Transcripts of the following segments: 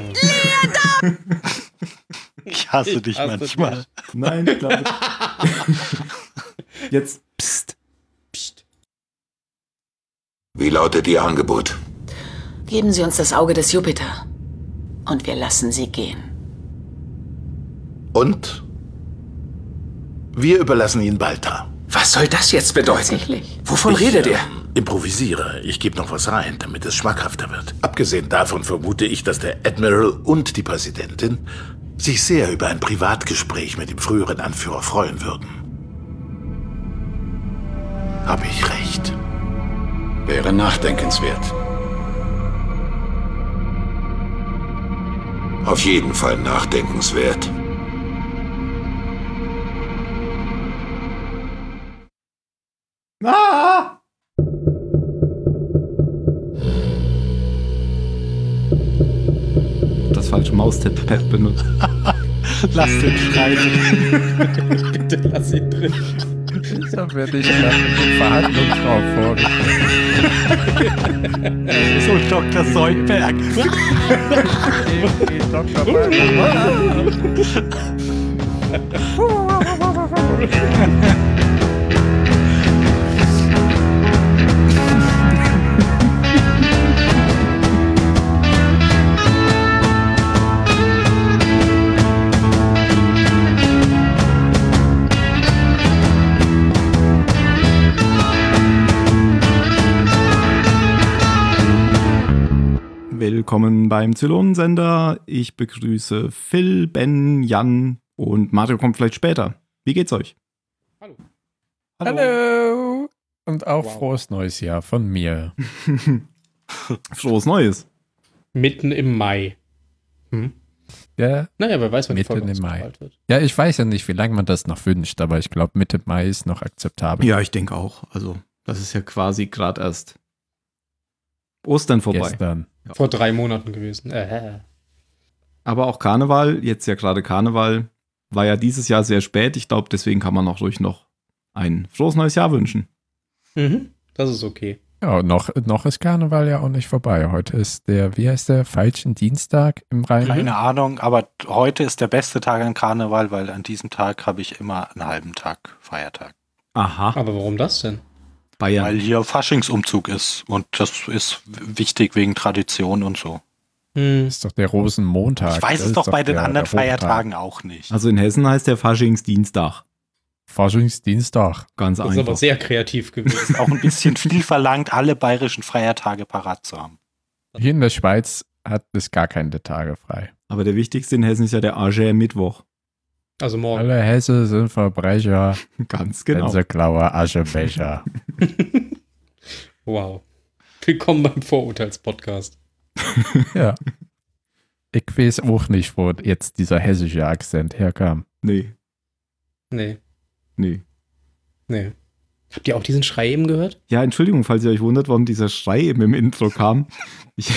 liebt Leander! Ich hasse Ich dich hasse manchmal. dich. Nein, ich glaube. Jetzt, pst. Psst. Wie lautet Ihr Angebot? Geben Sie uns das Auge des Jupiter. Und wir lassen Sie gehen. Und wir überlassen ihn Balta. Was soll das jetzt bedeuten? Tatsächlich. Wovon Ich, redet ähm, er? Improvisiere. Ich gebe noch was rein, damit es schmackhafter wird. Abgesehen davon vermute ich, dass der Admiral und die Präsidentin sich sehr über ein Privatgespräch mit dem früheren Anführer freuen würden. Habe ich recht? Wäre nachdenkenswert. Auf jeden Fall nachdenkenswert. Ah! Das falsche Maustipp-Pad benutzt. Lass den schreiben. Bitte lass ihn drin. Da werde ich gerade eine Verhandlungsfrau vorgestellt. So Dr. Soldberg. Willkommen beim Zylonensender. Ich begrüße Phil, Ben, Jan und Mario kommt vielleicht später. Wie geht's euch? Hallo. Und auch Wow. frohes neues Jahr von mir. Frohes Neues. Mitten im Mai. Hm? Ja, Naja, wer weiß, wann die Mitten Folge im Mai. wird. ja, ich weiß ja nicht, wie lange man das noch wünscht, aber ich glaube, Mitte Mai ist noch akzeptabel. Ja, ich denke auch. Also, das ist ja quasi gerade erst Ostern vorbei. Gestern. Vor drei Monaten gewesen. Äh. Aber auch Karneval, jetzt ja gerade Karneval, war ja dieses Jahr sehr spät. Ich glaube, deswegen kann man auch ruhig noch ein frohes neues Jahr wünschen. Mhm. Das ist okay. Ja, noch, noch ist Karneval ja auch nicht vorbei. Heute ist der, wie heißt der, falschen Dienstag im Rhein. Keine Ahnung, aber heute ist der beste Tag an Karneval, weil an diesem Tag habe ich immer einen halben Tag Feiertag. Aha, Aber warum das denn? Bayern. Weil hier Faschingsumzug ist und das ist wichtig wegen Tradition und so. Hm. ist doch der Rosenmontag. Ich weiß Das es ist doch bei den der- anderen der. Feiertagen auch nicht. Also in Hessen heißt der Faschingsdienstag. Faschingsdienstag. Ganz Das ist aber einfach. sehr kreativ gewesen. Auch ein bisschen viel verlangt, alle bayerischen Feiertage parat zu haben. Hier in der Schweiz hat es gar keine Tage frei. Aber der wichtigste in Hessen ist ja der Arger Mittwoch. Also morgen. Alle Hesse sind Verbrecher, Ganz genau. Benzeklauer, Aschebecher. Wow. Willkommen beim Vorurteilspodcast. ja. Ich weiß auch nicht, wo jetzt dieser hessische Akzent herkam. Nee, Nee, nee. nee. Habt ihr auch diesen Schrei eben gehört? Ja, Entschuldigung, falls ihr euch wundert, warum dieser Schrei eben im Intro kam. Ich,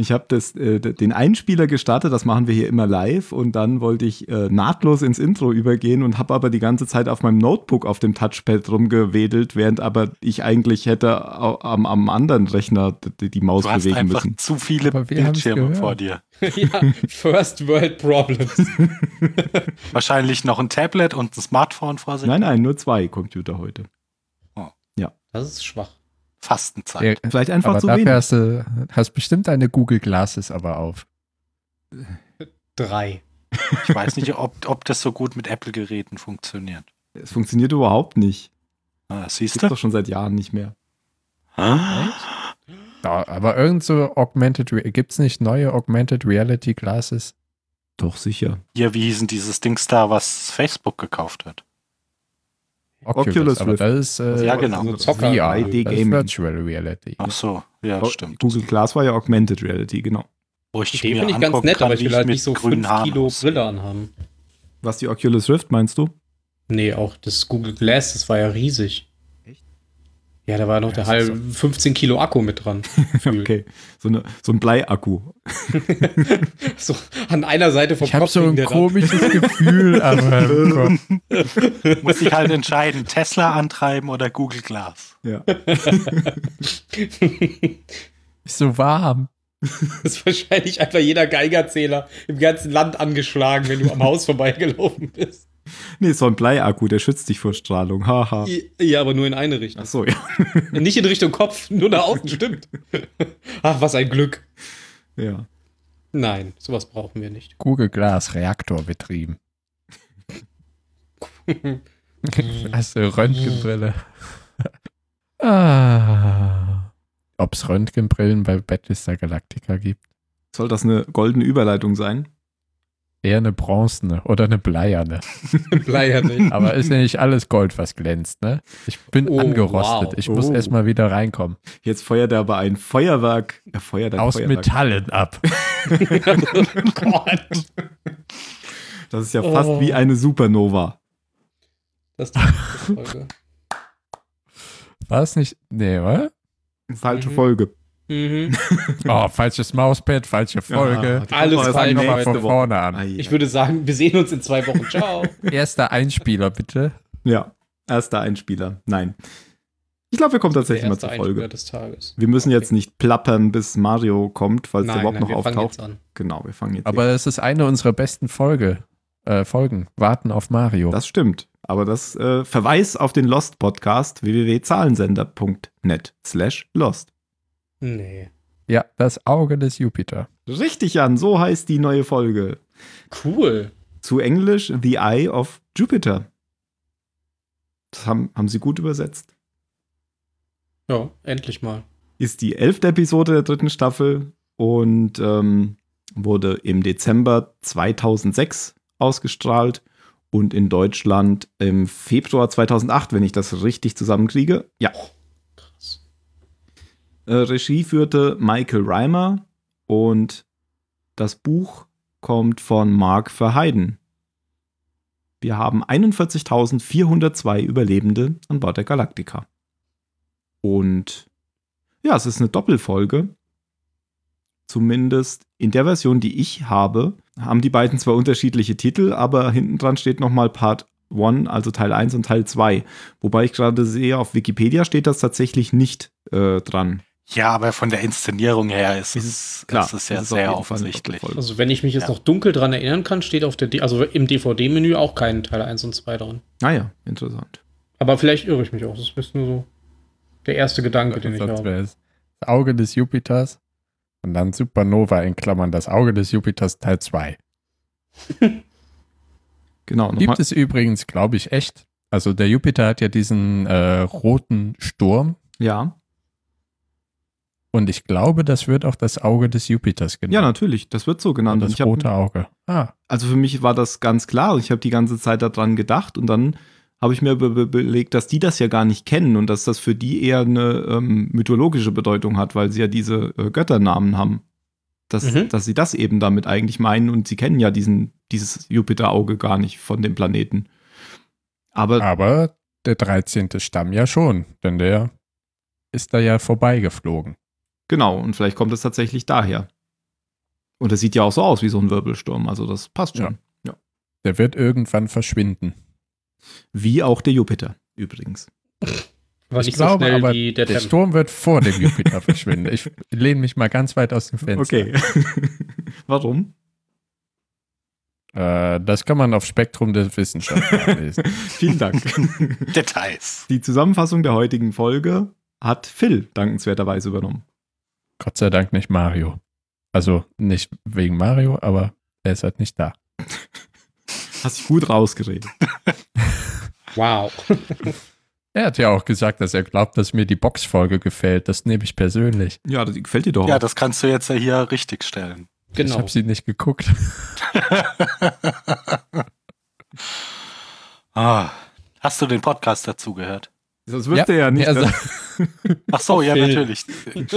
ich habe äh, den Einspieler gestartet, das machen wir hier immer live und dann wollte ich äh, nahtlos ins Intro übergehen und habe aber die ganze Zeit auf meinem Notebook auf dem Touchpad rumgewedelt, während aber ich eigentlich hätte am, am anderen Rechner die, die Maus Du hast bewegen einfach müssen. zu viele Bildschirme vor dir. ja, First World Problems. Wahrscheinlich noch ein Tablet und ein Smartphone vor sich. Nein, nein, nur zwei Computer heute. Das ist schwach. Fastenzeit. Ja, Vielleicht einfach aber zu dafür wenig. hast du hast bestimmt deine Google Glasses aber auf. Drei. Ich weiß nicht, ob, ob das so gut mit Apple-Geräten funktioniert. Es funktioniert überhaupt nicht. Ah, siehst Gibt du? doch schon seit Jahren nicht mehr. Ah, Ja, aber irgend so Augmented Re gibt's nicht neue Augmented Reality Glasses? Doch, sicher. Hier, wie hieß denn dieses Dings da, was Facebook gekauft hat? Oculus aber Rift. das ist äh, Ja, genau. So Zocker. VR, 3D das ist Gaming. Virtual Reality. Ach so, ja, Oh, stimmt. Google Glass war ja Augmented Reality, genau. Wo ich Die finde ich ganz nett, kann, aber ich will halt nicht so grünen 5 Haaren Kilo. Brille anhaben. Was die Oculus Rift meinst du? Nee, auch das Google Glass, das war ja riesig. Ja, da war noch der das halbe ist 15 Kilo Akku mit dran. Okay, so, eine, so ein Bleiakku. So an einer Seite vom Ich habe Kopf so hing ein der komisches Gefühl, aber. Muss ich halt entscheiden, Tesla antreiben oder Google Glass. Ja. ist so warm. Das ist wahrscheinlich einfach jeder Geigerzähler im ganzen Land angeschlagen, wenn du am Haus vorbeigelaufen bist. Nee, so ein Bleiakku, der schützt dich vor Strahlung. Haha. Ja, aber nur in eine Richtung. Ach so, ja. Nicht in Richtung Kopf, nur nach außen, stimmt. Ach, was ein Glück. ja. Nein, sowas brauchen wir nicht. Google Glass Reaktor betrieben. Hast du Röntgenbrille? ah. Ob es Röntgenbrillen bei Battlestar Galactica gibt? Soll das eine goldene Überleitung sein? Eher eine bronzene oder eine bleierne. Nicht. Aber ist ja nicht alles Gold, was glänzt, ne? Ich bin Oh, angerostet. wow. Ich muss Oh. erstmal wieder reinkommen. Jetzt feuert er aber ein Feuerwerk. Er feuert ein Aus Feuerwerk. Metallen ab. oh Gott. Das ist ja fast Oh. wie eine Supernova. Das ist die Folge. War es nicht? Nee, oder? Falsche Mhm. Folge. Mhm. Oh, falsches Mauspad, falsche Folge. die Alles falsch heute. von vorne an. Ich würde sagen, wir sehen uns in zwei Wochen. Ciao. Erster Einspieler, bitte. Ja, erster Einspieler. Nein. Ich glaube, wir kommen tatsächlich mal zur Folge. des Tages. Wir müssen Okay. jetzt nicht plappern, bis Mario kommt, falls der Nein, überhaupt nein, noch wir fangen auftaucht. jetzt an. Genau, wir fangen jetzt Aber es ist eine unserer besten Folge, äh, Folgen. Warten auf Mario. Das stimmt. Aber das äh, Verweis auf den Lost Podcast www.zahlensender.net slash Lost. Nee. ja, das Auge des Jupiter. Richtig, Jan, so heißt die neue Folge. Cool. Zu Englisch The Eye of Jupiter. Das haben, haben sie gut übersetzt. Ja, endlich mal. Ist die elfte Episode der dritten Staffel und ähm, wurde im Dezember 2006 ausgestrahlt und in Deutschland im Februar 2008, wenn ich das richtig zusammenkriege. Ja. Äh, Regie führte Michael Reimer und das Buch kommt von Mark Verheiden. Wir haben 41.402 Überlebende an Bord der Galactica. Und ja, es ist eine Doppelfolge. Zumindest in der Version, die ich habe, haben die beiden zwar unterschiedliche Titel, aber hinten dran steht nochmal Part 1, also Teil 1 und Teil 2. Wobei ich gerade sehe, auf Wikipedia steht das tatsächlich nicht äh, dran. Ja, aber von der Inszenierung her ist Ist es, klar, ist es ja ist sehr offensichtlich. Also, wenn ich mich jetzt Ja. noch dunkel dran erinnern kann, steht auf der, D also im DVD-Menü auch kein Teil 1 und 2 drin. Naja, Ah interessant. Aber vielleicht irre ich mich auch. Das ist nur so der erste Gedanke, den ich habe. das Auge des Jupiters und dann Supernova in Klammern das Auge des Jupiters Teil 2. Genau. Gibt es übrigens, glaube ich, echt. Also der Jupiter hat ja diesen äh, roten Sturm Ja. Und ich glaube, das wird auch das Auge des Jupiters genannt. ja, natürlich. Das wird so genannt. Und das ich hab, rote Auge. Ah, also für mich war das ganz klar. Ich habe die ganze Zeit daran gedacht und dann habe ich mir be be belegt, dass die das ja gar nicht kennen und dass das für die eher eine ähm, mythologische Bedeutung hat, weil sie ja diese äh, Götternamen haben. Dass, Mhm. dass sie das eben damit eigentlich meinen und sie kennen ja diesen, dieses Jupiter-Auge gar nicht von dem Planeten. Aber aber der 13. Stamm ja schon, denn der ist da ja vorbeigeflogen. Genau, und vielleicht kommt es tatsächlich daher. Und es sieht ja auch so aus wie so ein Wirbelsturm, also das passt schon. Der wird irgendwann verschwinden. Wie auch der Jupiter übrigens. Aber ich glaube so aber, der, Der. Sturm wird vor dem Jupiter verschwinden. Ich lehne mich mal ganz weit aus dem Fenster. Okay. Warum? Äh, das kann man auf Spektrum der Wissenschaft nachlesen. Vielen Dank. Details. Die Zusammenfassung der heutigen Folge hat Phil dankenswerterweise übernommen. Gott sei Dank nicht Mario. Also nicht wegen Mario, aber er ist halt nicht da. Hast dich gut rausgeredet. Wow. Er hat ja auch gesagt, dass er glaubt, dass mir die Boxfolge gefällt. Das nehme ich persönlich. Ja, das gefällt dir doch. Ja, das kannst du jetzt ja hier richtig stellen. Ich Genau. habe sie nicht geguckt. Ah, hast du den Podcast dazu gehört? Das wirst du ja nicht. also, Ach so, ja, natürlich. Stimmt.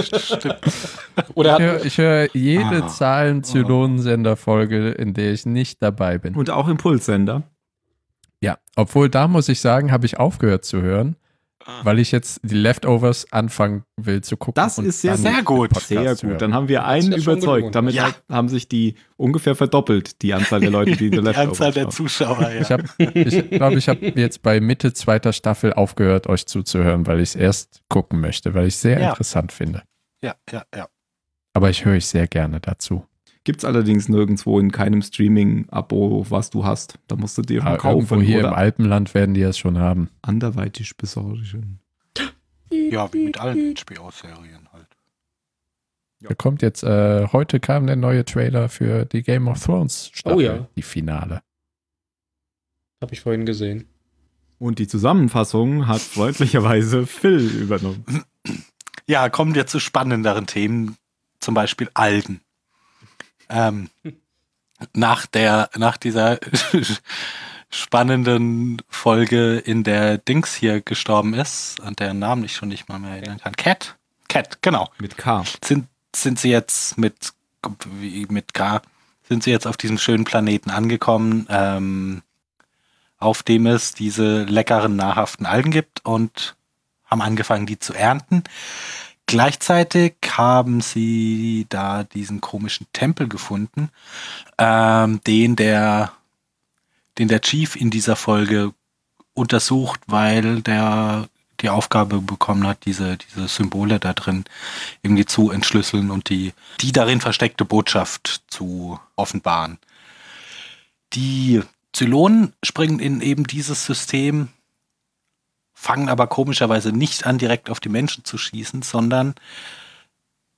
Oder ich höre ich hör jede Ah. Zahlen-Zylonensender-Folge, in der ich nicht dabei bin. Und auch Impulssender. Ja, obwohl da muss ich sagen, habe ich aufgehört zu hören, weil ich jetzt die Leftovers anfangen will zu gucken. Das und ist sehr, sehr gut. Sehr gut. Dann haben wir einen überzeugt. Damit Ja. haben sich die ungefähr verdoppelt, die Anzahl der Leute, die Die Leftovers Anzahl der schauen. Zuschauer, ja. Ich habe, ich glaube, ich habe jetzt bei Mitte zweiter Staffel aufgehört, euch zuzuhören, weil ich es erst gucken möchte, weil ich es sehr Ja. interessant finde. ja, ja, ja. Aber ich höre ich sehr gerne dazu. Gibt es allerdings nirgendwo in keinem Streaming-Abo, was du hast. Da musst du dir schon Ja, kaufen irgendwo hier im Alpenland werden die es schon haben. anderweitig besorgen. Ja, wie mit allen HBO-Serien halt. Da kommt jetzt, äh, heute kam der neue Trailer für die Game of Thrones Staffel, Oh ja. die Finale. Habe ich vorhin gesehen. Und die Zusammenfassung hat freundlicherweise Phil übernommen. Ja, kommen wir zu spannenderen Themen, zum Beispiel Algen. Ähm, nach der, nach dieser spannenden Folge, in der Dings hier gestorben ist, an deren Namen ich schon nicht mal mehr erinnern kann. Cat? Cat, genau. Mit K. Sind, sind sie jetzt mit, mit K, sind sie jetzt auf diesem schönen Planeten angekommen, ähm, auf dem es diese leckeren, nahrhaften Algen gibt und haben angefangen, die zu ernten. Gleichzeitig haben sie da diesen komischen Tempel gefunden, ähm, den der, den der Chief in dieser Folge untersucht, weil der die Aufgabe bekommen hat, diese, diese Symbole da drin irgendwie zu entschlüsseln und die, die darin versteckte Botschaft zu offenbaren. Die Zylonen springen in eben dieses System, fangen aber komischerweise nicht an, direkt auf die Menschen zu schießen, sondern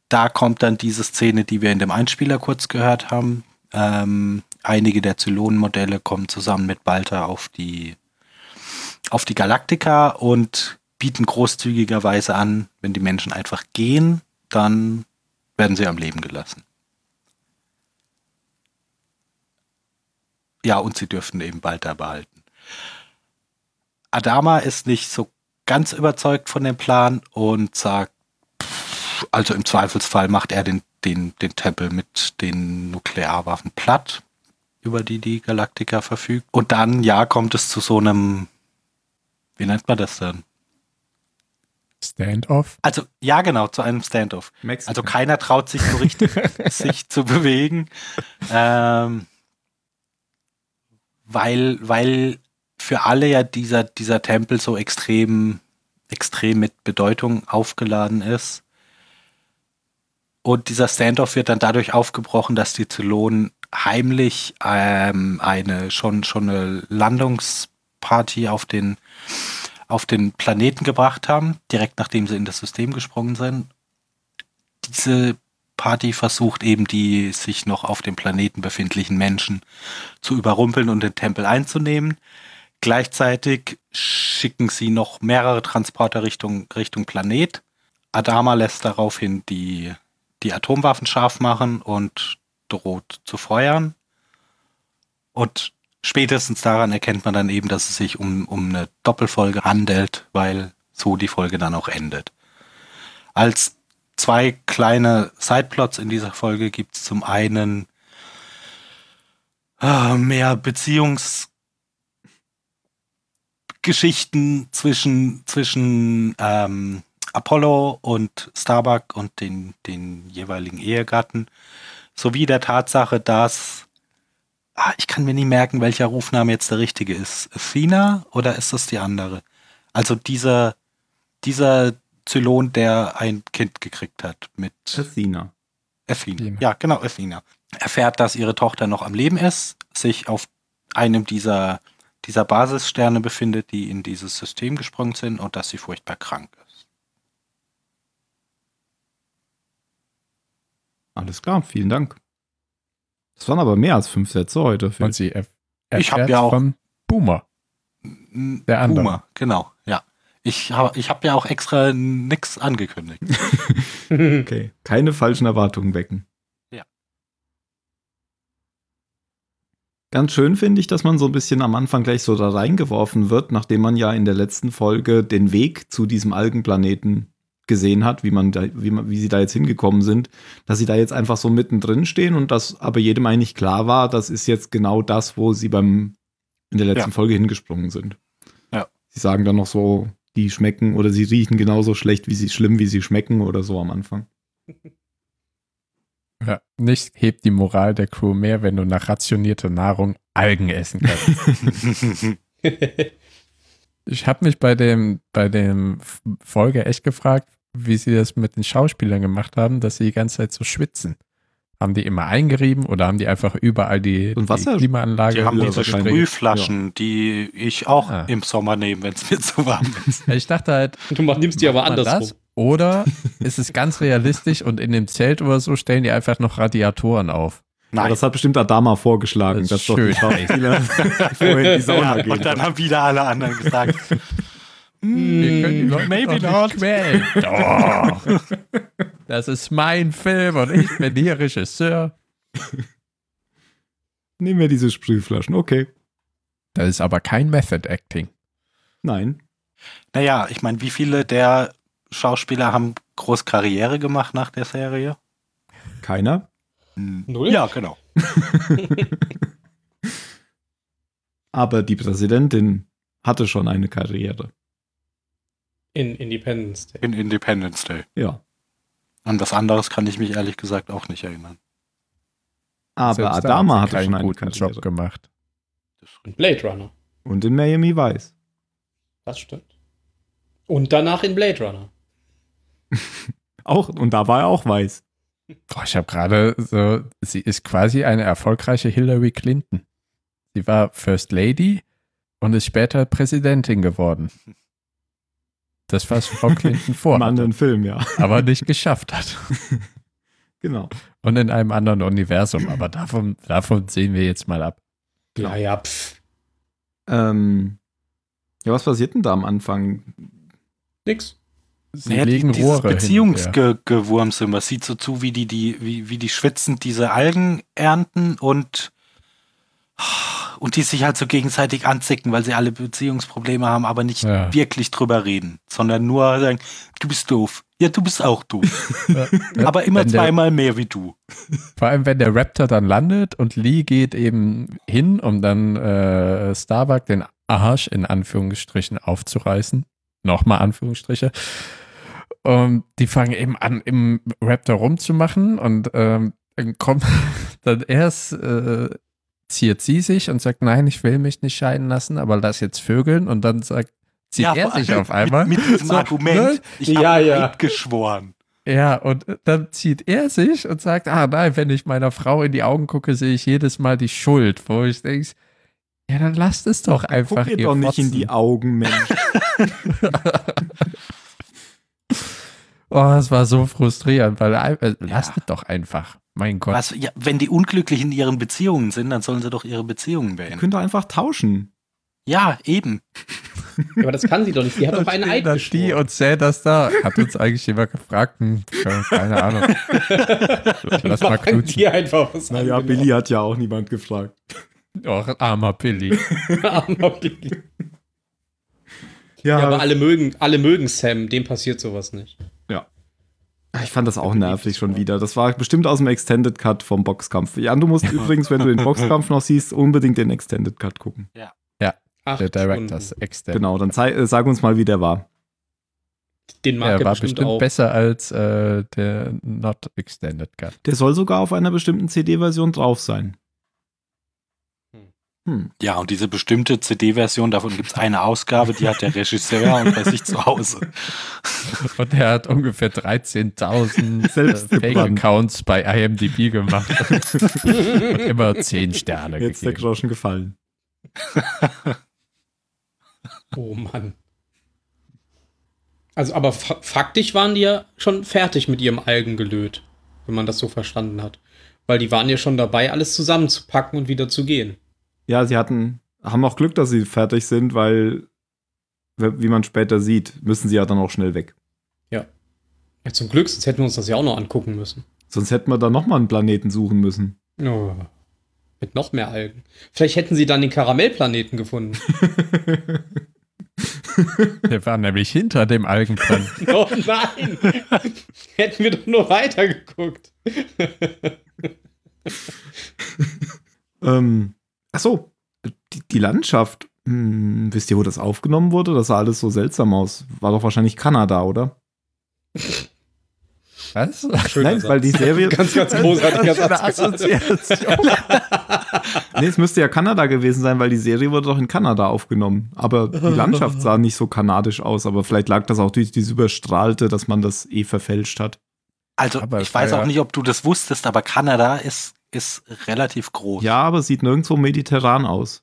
da kommt dann diese Szene, die wir in dem Einspieler kurz gehört haben. Ähm, einige der Zylonen-Modelle kommen zusammen mit Balta auf die, auf die Galaktika und bieten großzügigerweise an, wenn die Menschen einfach gehen, dann werden sie am Leben gelassen. Ja, und sie dürften eben Balta behalten. Adama ist nicht so ganz überzeugt von dem Plan und sagt, pff, also im Zweifelsfall macht er den, den, den Tempel mit den Nuklearwaffen platt, über die die Galaktika verfügt. Und dann, ja, kommt es zu so einem, wie nennt man das dann? Standoff? Also, ja, genau, zu einem Standoff. Also keiner traut sich so richtig, sich zu bewegen. Ähm, weil, weil für alle ja dieser, dieser Tempel so extrem, extrem mit Bedeutung aufgeladen ist. Und dieser Standoff wird dann dadurch aufgebrochen, dass die Zylonen heimlich ähm, eine schon, schon eine Landungsparty auf den, auf den Planeten gebracht haben, direkt nachdem sie in das System gesprungen sind. Diese Party versucht eben die sich noch auf dem Planeten befindlichen Menschen zu überrumpeln und den Tempel einzunehmen. Gleichzeitig schicken sie noch mehrere Transporter Richtung, Richtung Planet. Adama lässt daraufhin die, die Atomwaffen scharf machen und droht zu feuern. Und spätestens daran erkennt man dann eben, dass es sich um, um eine Doppelfolge handelt, weil so die Folge dann auch endet. Als zwei kleine Sideplots in dieser Folge gibt es zum einen äh, mehr Beziehungsgeschichten zwischen, zwischen ähm, Apollo und Starbuck und den, den jeweiligen Ehegatten, sowie der Tatsache, dass ah, ich kann mir nie merken, welcher Rufname jetzt der richtige ist. Athena oder ist das die andere? Also dieser, dieser Zylon, der ein Kind gekriegt hat mit Athena. Athena. Athena. Ja, genau, Athena. Erfährt, dass ihre Tochter noch am Leben ist, sich auf einem dieser, dieser Basissterne befindet, die in dieses System gesprungen sind und dass sie furchtbar krank ist. Alles klar, vielen Dank. Das waren aber mehr als fünf Sätze heute. Phil. Und sie erf Ich hab erfährt ja auch- von Boomer. Der andere. Boomer, genau, ja. Ich habe ich hab ja auch extra nix angekündigt. Okay, keine falschen Erwartungen wecken. Ganz schön finde ich, dass man so ein bisschen am Anfang gleich so da reingeworfen wird, nachdem man ja in der letzten Folge den Weg zu diesem Algenplaneten gesehen hat, wie man da, wie man, wie sie da jetzt hingekommen sind, dass sie da jetzt einfach so mittendrin stehen und dass aber jedem eigentlich klar war, das ist jetzt genau das, wo sie beim in der letzten Ja. Folge hingesprungen sind. Ja. Sie sagen dann noch so, die schmecken oder sie riechen genauso schlecht, wie sie schlimm, wie sie schmecken oder so am Anfang. Ja, nicht hebt die Moral der Crew mehr, wenn du nach rationierter Nahrung Algen essen kannst. Ich habe mich bei dem, bei dem Folge echt gefragt, wie sie das mit den Schauspielern gemacht haben, dass sie die ganze Zeit so schwitzen. Haben die immer eingerieben oder haben die einfach überall die, Und Wasser- die Klimaanlage Die haben Ja, diese. Sprühflaschen, die ich auch Ah. im Sommer nehme, wenn es mir zu warm ist. Ich dachte halt, Du nimmst die aber andersrum. das? Oder ist es ganz realistisch und in dem Zelt oder so stellen die einfach noch Radiatoren auf? Nein. das hat bestimmt Adama vorgeschlagen, Das dass ist doch die schön. Schauspieler die Sauna Ja, gehen. und dann haben wieder alle anderen gesagt, Wir können die Leute maybe doch not. nicht quälen. Doch. Das ist mein Film und ich bin hier Regisseur. Nehmen wir diese Sprühflaschen. Okay. Das ist aber kein Method Acting. Nein. Naja, ich meine, wie viele der Schauspieler haben groß Karriere gemacht nach der Serie? Keiner. Null? Ja, genau. Aber die Präsidentin hatte schon eine Karriere. In Independence Day. In Independence Day. Ja. An was anderes kann ich mich ehrlich gesagt auch nicht erinnern. Aber Selbst da Adama hat schon keinen eine guten Karriere. Job gemacht. Und Blade Runner. Und in Miami Vice. Das stimmt. Und danach in Blade Runner. Auch, und da war er auch weiß. Boah, ich habe gerade so, sie ist quasi eine erfolgreiche Hillary Clinton. Sie war First Lady und ist später Präsidentin geworden. Das, was Frau Clinton Im vorhatte, anderen Film, ja. aber nicht geschafft hat. Genau. Und in einem anderen Universum. Aber davon, davon sehen wir jetzt mal ab. Ja, ja, pff. Ähm, ja, was passiert denn da am Anfang? Nix. Sie Naja, legen die, dieses Rohre her. Beziehungsgewurmse, man sieht so zu, wie die, die, wie, wie die schwitzend diese Algen ernten und, und die sich halt so gegenseitig anzicken, weil sie alle Beziehungsprobleme haben, aber nicht Ja. wirklich drüber reden, sondern nur sagen, du bist doof. Ja, du bist auch doof. Ja, aber immer zweimal mehr wie du. Vor allem, wenn der Raptor dann landet und Lee geht eben hin, um dann äh, Starbuck den Arsch in Anführungsstrichen aufzureißen. Nochmal Anführungsstriche. Und die fangen eben an, im Raptor rumzumachen und ähm, dann kommt dann erst äh, ziert sie sich und sagt, nein, ich will mich nicht scheiden lassen, aber lass jetzt vögeln und dann sagt, zieht er vor sich auf einmal. Mit, mit diesem So, Argument, ne? ich Ja, habe ja. geschworen. Ja, und dann zieht er sich und sagt, ah nein, wenn ich meiner Frau in die Augen gucke, sehe ich jedes Mal die Schuld, wo ich denke, ja, dann lasst es doch einfach. Guck ihr ihr doch nicht in die Augen, Mensch. Oh, das war so frustrierend, weil äh, lasst es doch einfach. Mein Gott. Was, ja, wenn die unglücklich in ihren Beziehungen sind, dann sollen sie doch ihre Beziehungen beenden. könnt doch einfach tauschen. Ja, eben. Aber das kann sie doch nicht. Die hat doch einen Eid da die und zählt das da. Hat uns eigentlich jemand gefragt? Hm, keine Ahnung. Lass mal knutschen. einfach was Naja, angenommen. Billy hat ja auch niemand gefragt. Och, armer Billy. Armer Billy. Ja, Ja, aber alle mögen, alle mögen Sam, dem passiert sowas nicht. Ich fand das auch nervig schon wieder. Das war bestimmt aus dem Extended Cut vom Boxkampf. Jan, du musst übrigens, wenn du den Boxkampf noch siehst, unbedingt den Extended Cut gucken. Acht Der Directors Stunden. Extended. Genau, dann zei- äh, sag uns mal, wie der war. Den mag Er er war bestimmt, bestimmt auch. besser als äh, der Not Extended Cut. Der soll sogar auf einer bestimmten CD-Version drauf sein. Hm. Ja, und diese bestimmte CD-Version, davon gibt es eine Ausgabe, die hat der Regisseur und bei sich zu Hause. Und er hat ungefähr 13.000 Selbst äh. Fake-Accounts bei IMDb gemacht. und immer 10 Sterne Jetzt der gegeben. Groschen gefallen. Oh Mann. Also, aber fa faktisch waren die ja schon fertig mit ihrem Algengelöt, wenn man das so verstanden hat. Weil die waren ja schon dabei, alles zusammenzupacken und wieder zu gehen. Ja, sie hatten, haben auch Glück, dass sie fertig sind, weil, wie man später sieht, müssen sie ja dann auch schnell weg. Ja, zum Glück, sonst hätten wir uns das ja auch noch angucken müssen. Sonst hätten wir da nochmal einen Planeten suchen müssen. Oh. Mit noch mehr Algen. Vielleicht hätten sie dann den Karamellplaneten gefunden. Der war nämlich hinter dem Algenplan. oh nein! hätten wir doch nur weitergeguckt. Ähm, ach so, die, die Landschaft. Hm, wisst ihr, wo das aufgenommen wurde? Das sah alles so seltsam aus. War doch wahrscheinlich Kanada, oder? Was? Schöner Nein, Satz. weil die Serie. Ganz, ganz großartiger Das ist eine Satz. Assoziation. Nee, es müsste ja Kanada gewesen sein, weil die Serie wurde doch in Kanada aufgenommen. Aber die Landschaft sah nicht so kanadisch aus, aber vielleicht lag das auch durch dieses Überstrahlte, dass man das eh verfälscht hat. Also Aber ich weiß auch nicht, ob du das wusstest, aber Kanada ist, ist relativ groß. Ja, aber es sieht nirgendwo mediterran aus.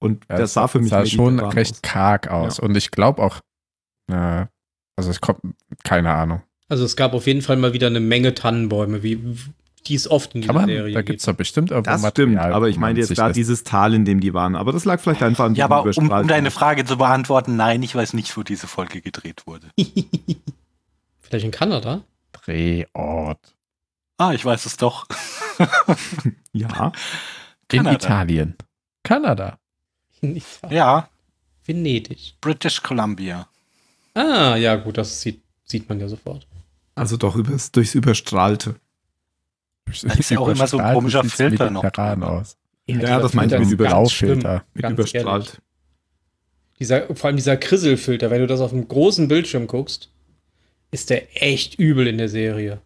Und Ja, das sah für mich sah schon recht aus. karg aus. Und ich glaube auch, äh, also es kommt, keine Ahnung. Also es gab auf jeden Fall mal wieder eine Menge Tannenbäume, wie die es oft in dieser man, Serie da gibt. es doch bestimmt irgendwo Das stimmt, Material, aber ich meine jetzt das- dieses Tal, in dem die waren. Aber das lag vielleicht einfach an Ja, aber um, um deine Frage zu beantworten, nein, ich weiß nicht, wo diese Folge gedreht wurde. Vielleicht in Kanada? Drehort. Ah, ich weiß es doch. Ja, In Kanada. Italien. Kanada. Nicht wahr? Ja, Venedig. British Columbia. Ah, ja gut, das sieht, sieht man ja sofort. also doch übers, durchs Überstrahlte. Da ist ja auch immer so ein komischer Filter noch aus. Ja, dieser das meinte ich mit. Blaufilter. Mit überstrahlt. ehrlich. Dieser, vor allem dieser Krisselfilter, wenn du das auf einem großen Bildschirm guckst, ist der echt übel in der Serie.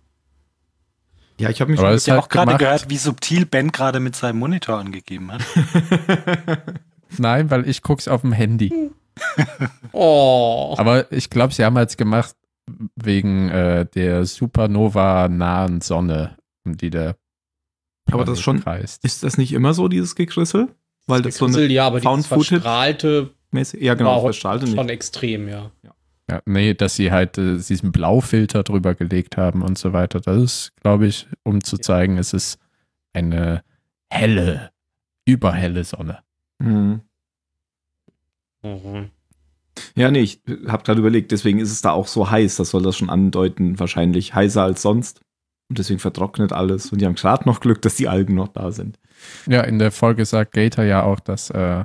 Ja, ich habe mich schon es habe halt auch gerade gehört, wie subtil Ben gerade mit seinem Monitor angegeben hat. Nein, weil ich guck's auf dem Handy. Oh. Aber ich glaube, sie haben halt gemacht wegen äh, der Supernova-nahen Sonne, um die der Aber das Planet schon- kreist. Ist das nicht immer so, dieses Gekrissel? Weil das so eine Gekrissel, ja, aber Found dieses verstrahlte mäßig. Ja, genau, war das verstrahlte schon nicht. extrem, ja. Ja, nee, dass sie halt äh, diesen Blaufilter drüber gelegt haben und so weiter. Das ist, glaube ich, um zu zeigen, es ist eine helle, überhelle Sonne. Mhm. Mhm. Ja, nee, ich habe gerade überlegt, deswegen ist es da auch so heiß. Das soll das schon andeuten. Wahrscheinlich heißer als sonst. Und deswegen vertrocknet alles. Und die haben gerade noch Glück, dass die Algen noch da sind. Ja, in der Folge sagt Gator ja auch, dass äh,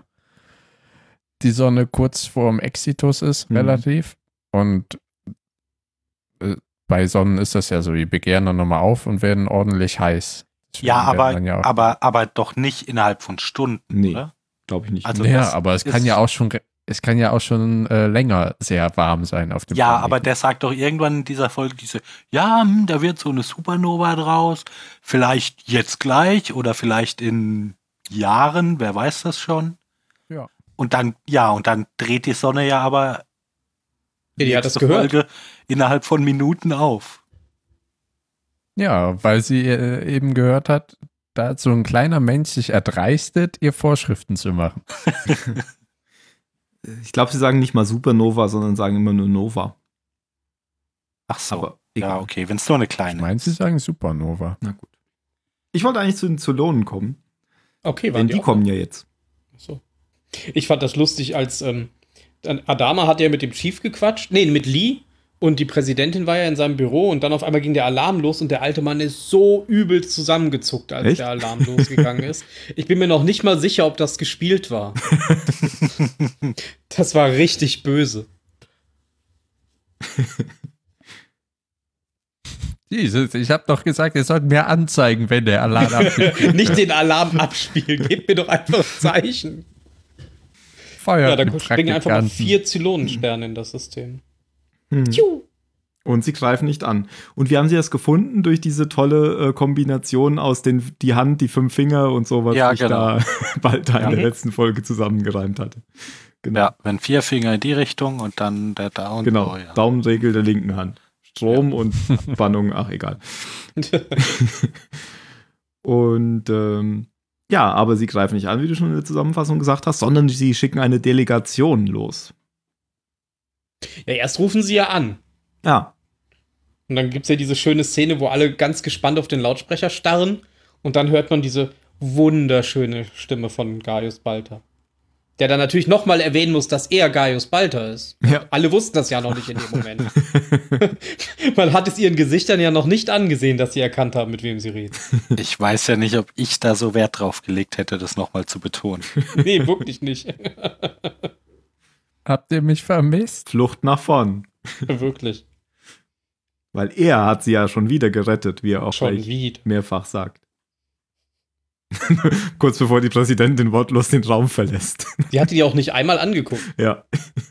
die Sonne kurz vorm Exitus ist, Mhm. relativ. Und äh, bei Sonnen ist das ja so, die begehren dann nochmal auf und werden ordentlich heiß. Deswegen Ja, aber, ja aber, aber doch nicht innerhalb von Stunden, Nee. oder? Glaube ich nicht. Also ja, aber es kann ja auch schon, es kann ja auch schon äh, länger sehr warm sein auf dem Ja, Planeten. aber der sagt doch irgendwann in dieser Folge diese, ja, hm, da wird so eine Supernova draus, vielleicht jetzt gleich oder vielleicht in Jahren, wer weiß das schon. Ja. Und dann, ja, und dann dreht die Sonne ja aber Ja, die hat das gehört. Folge innerhalb von Minuten auf. Ja, weil sie äh, eben gehört hat, da hat so ein kleiner Mensch sich erdreistet, ihr Vorschriften zu machen. Ich glaube, sie sagen nicht mal Supernova, sondern sagen immer nur Nova. Ach so. Aber ja, egal. okay, wenn es nur eine Ich kleine meine, sie sagen Supernova. Na gut. Ich wollte eigentlich zu den Zylonen kommen. Okay, Denn die auch kommen ja jetzt. So. Ich fand das lustig, als ähm, Adama hat ja mit dem Chief gequatscht. Nee, mit Lee. Und die Präsidentin war ja in seinem Büro und dann auf einmal ging der Alarm los und der alte Mann ist so übel zusammengezuckt, als Echt? der Alarm losgegangen ist. Ich bin mir noch nicht mal sicher, ob das gespielt war. das war richtig böse. Jesus, ich habe doch gesagt, ihr sollt mir anzeigen, wenn der Alarm abgeht. nicht den Alarm abspielen. Gebt mir doch einfach ein Zeichen. Feuer. Ja, da springen einfach mal vier Zylonensterne in das System. Hm. Und sie greifen nicht an. Und wie haben sie das gefunden? Durch diese tolle äh, Kombination aus den, die Hand, die fünf Finger und so, was Ja, sich genau. da bald in Ja. der letzten Folge zusammengereimt hatte. Genau. Ja, wenn vier Finger in die Richtung und dann der da und Genau, so, ja. Daumenregel der linken Hand. Strom und Spannung, ach egal. Und ähm, ja, aber sie greifen nicht an, wie du schon in der Zusammenfassung gesagt hast, sondern sie schicken eine Delegation los. Ja, erst rufen sie ja an. Ja, Und dann gibt es ja diese schöne Szene, wo alle ganz gespannt auf den Lautsprecher starren. Und dann hört man diese wunderschöne Stimme von Gaius Balter. Der dann natürlich nochmal erwähnen muss, dass er Gaius Balter ist. ja. Alle wussten das ja noch nicht in dem Moment. Man hat es ihren Gesichtern ja noch nicht angesehen, dass sie erkannt haben, mit wem sie reden. Ich weiß ja nicht, ob ich da so Wert drauf gelegt hätte, das nochmal zu betonen. Nee, wirklich nicht. Habt ihr mich vermisst? Flucht nach vorn. wirklich. Weil er hat sie ja schon wieder gerettet, wie er auch Schon wieder. mehrfach sagt. Kurz bevor die Präsidentin wortlos den Raum verlässt. Die hatte die auch nicht einmal angeguckt. ja.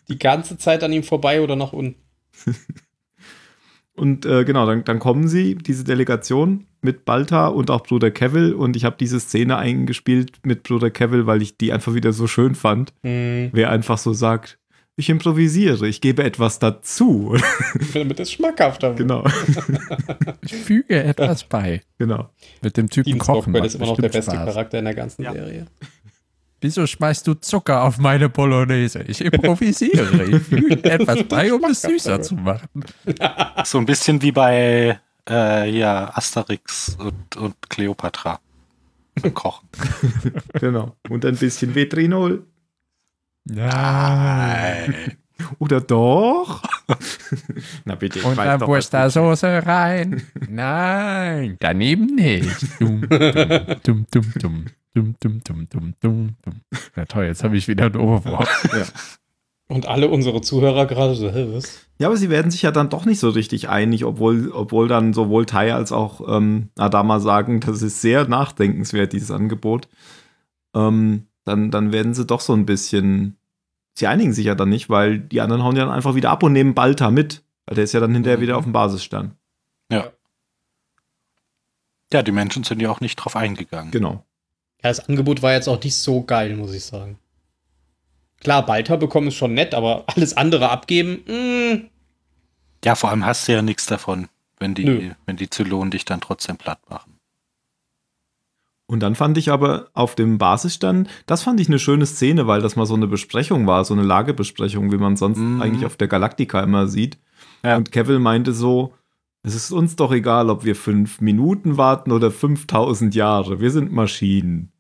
Die ganze Zeit an ihm vorbei oder nach unten. Und äh, genau, dann, dann kommen sie, diese Delegation mit Balta und auch Bruder Cavill. Und ich habe diese Szene eingespielt mit Bruder Cavill, weil ich die einfach wieder so schön fand. Hm, Wer einfach so sagt, ich improvisiere, ich gebe etwas dazu. damit es schmackhafter wird. genau, Ich füge etwas bei. genau. Mit dem Typen Dean kochen. Macht ist immer noch der beste Spaß. Charakter in der ganzen Ja. Serie. Wieso schmeißt du Zucker auf meine Bolognese? Ich improvisiere. Ich füge etwas bei, um es süßer zu machen. So ein bisschen wie bei äh, ja, Asterix und, und Cleopatra. Kochen. genau. Und ein bisschen Vetrinol. Nein. Oder doch? Na bitte, ich Und weiß dann doch, was Worcestersoße rein. Nein, daneben nicht. Dumm, dumm, dumm, dumm, dumm, dumm, dumm, dumm, dumm, dumm. Na toll, jetzt habe ich wieder einen Oberwurf. Und alle unsere Zuhörer gerade so, hä, was? Ja, aber sie werden sich ja dann doch nicht so richtig einig, obwohl, obwohl dann sowohl Tai als auch ähm, Adama sagen, das ist sehr nachdenkenswert, dieses Angebot. Ähm, dann, dann werden sie doch so ein bisschen. Sie einigen sich ja dann nicht, weil die anderen hauen ja dann einfach wieder ab und nehmen Balta mit. Weil der ist ja dann hinterher Mhm. wieder auf dem Basisstand. Ja, die Menschen sind ja auch nicht drauf eingegangen. Genau. Ja, das Angebot war jetzt auch nicht so geil, muss ich sagen. Klar, Balta bekommen ist schon nett, aber alles andere abgeben, mm, Ja, vor allem hast du ja nichts davon, wenn die, Nö. wenn die Zylonen dich dann trotzdem platt machen. Und dann fand ich aber auf dem Basisstand, das fand ich eine schöne Szene, weil das mal so eine Besprechung war, so eine Lagebesprechung, wie man sonst Mhm. eigentlich auf der Galaktika immer sieht. Ja. Und Kevin meinte so, es ist uns doch egal, ob wir fünf Minuten warten oder 5000 Jahre. Wir sind Maschinen.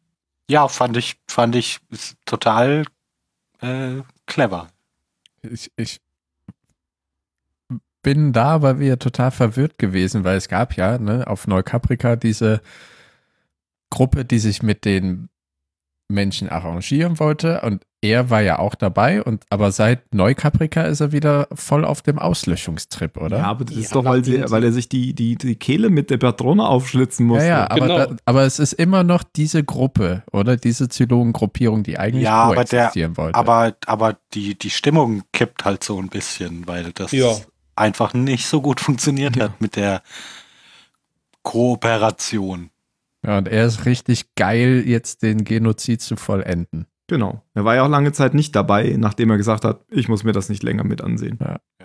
Ja, fand ich, fand ich ist total äh, clever. Ich, ich bin da aber wieder total verwirrt gewesen, weil es gab ja ne, auf Neukaprika diese Gruppe, die sich mit den Menschen arrangieren wollte und er war ja auch dabei und aber seit Neukaprika ist er wieder voll auf dem Auslöschungstrip, oder? Ja, aber das Ja, ist doch, weil, sie, weil er sich die, die, die Kehle mit der Patrone aufschlitzen muss. Ja, ja, aber, Genau. da, aber es ist immer noch diese Gruppe, oder? Diese Zylogengruppierung, die eigentlich Ja, aber der- existieren wollte. Aber, aber die, die Stimmung kippt halt so ein bisschen, weil das Ja. einfach nicht so gut funktioniert Ja. hat mit der Kooperation. Ja, und er ist richtig geil, jetzt den Genozid zu vollenden. Genau. Er war ja auch lange Zeit nicht dabei, nachdem er gesagt hat, ich muss mir das nicht länger mit ansehen.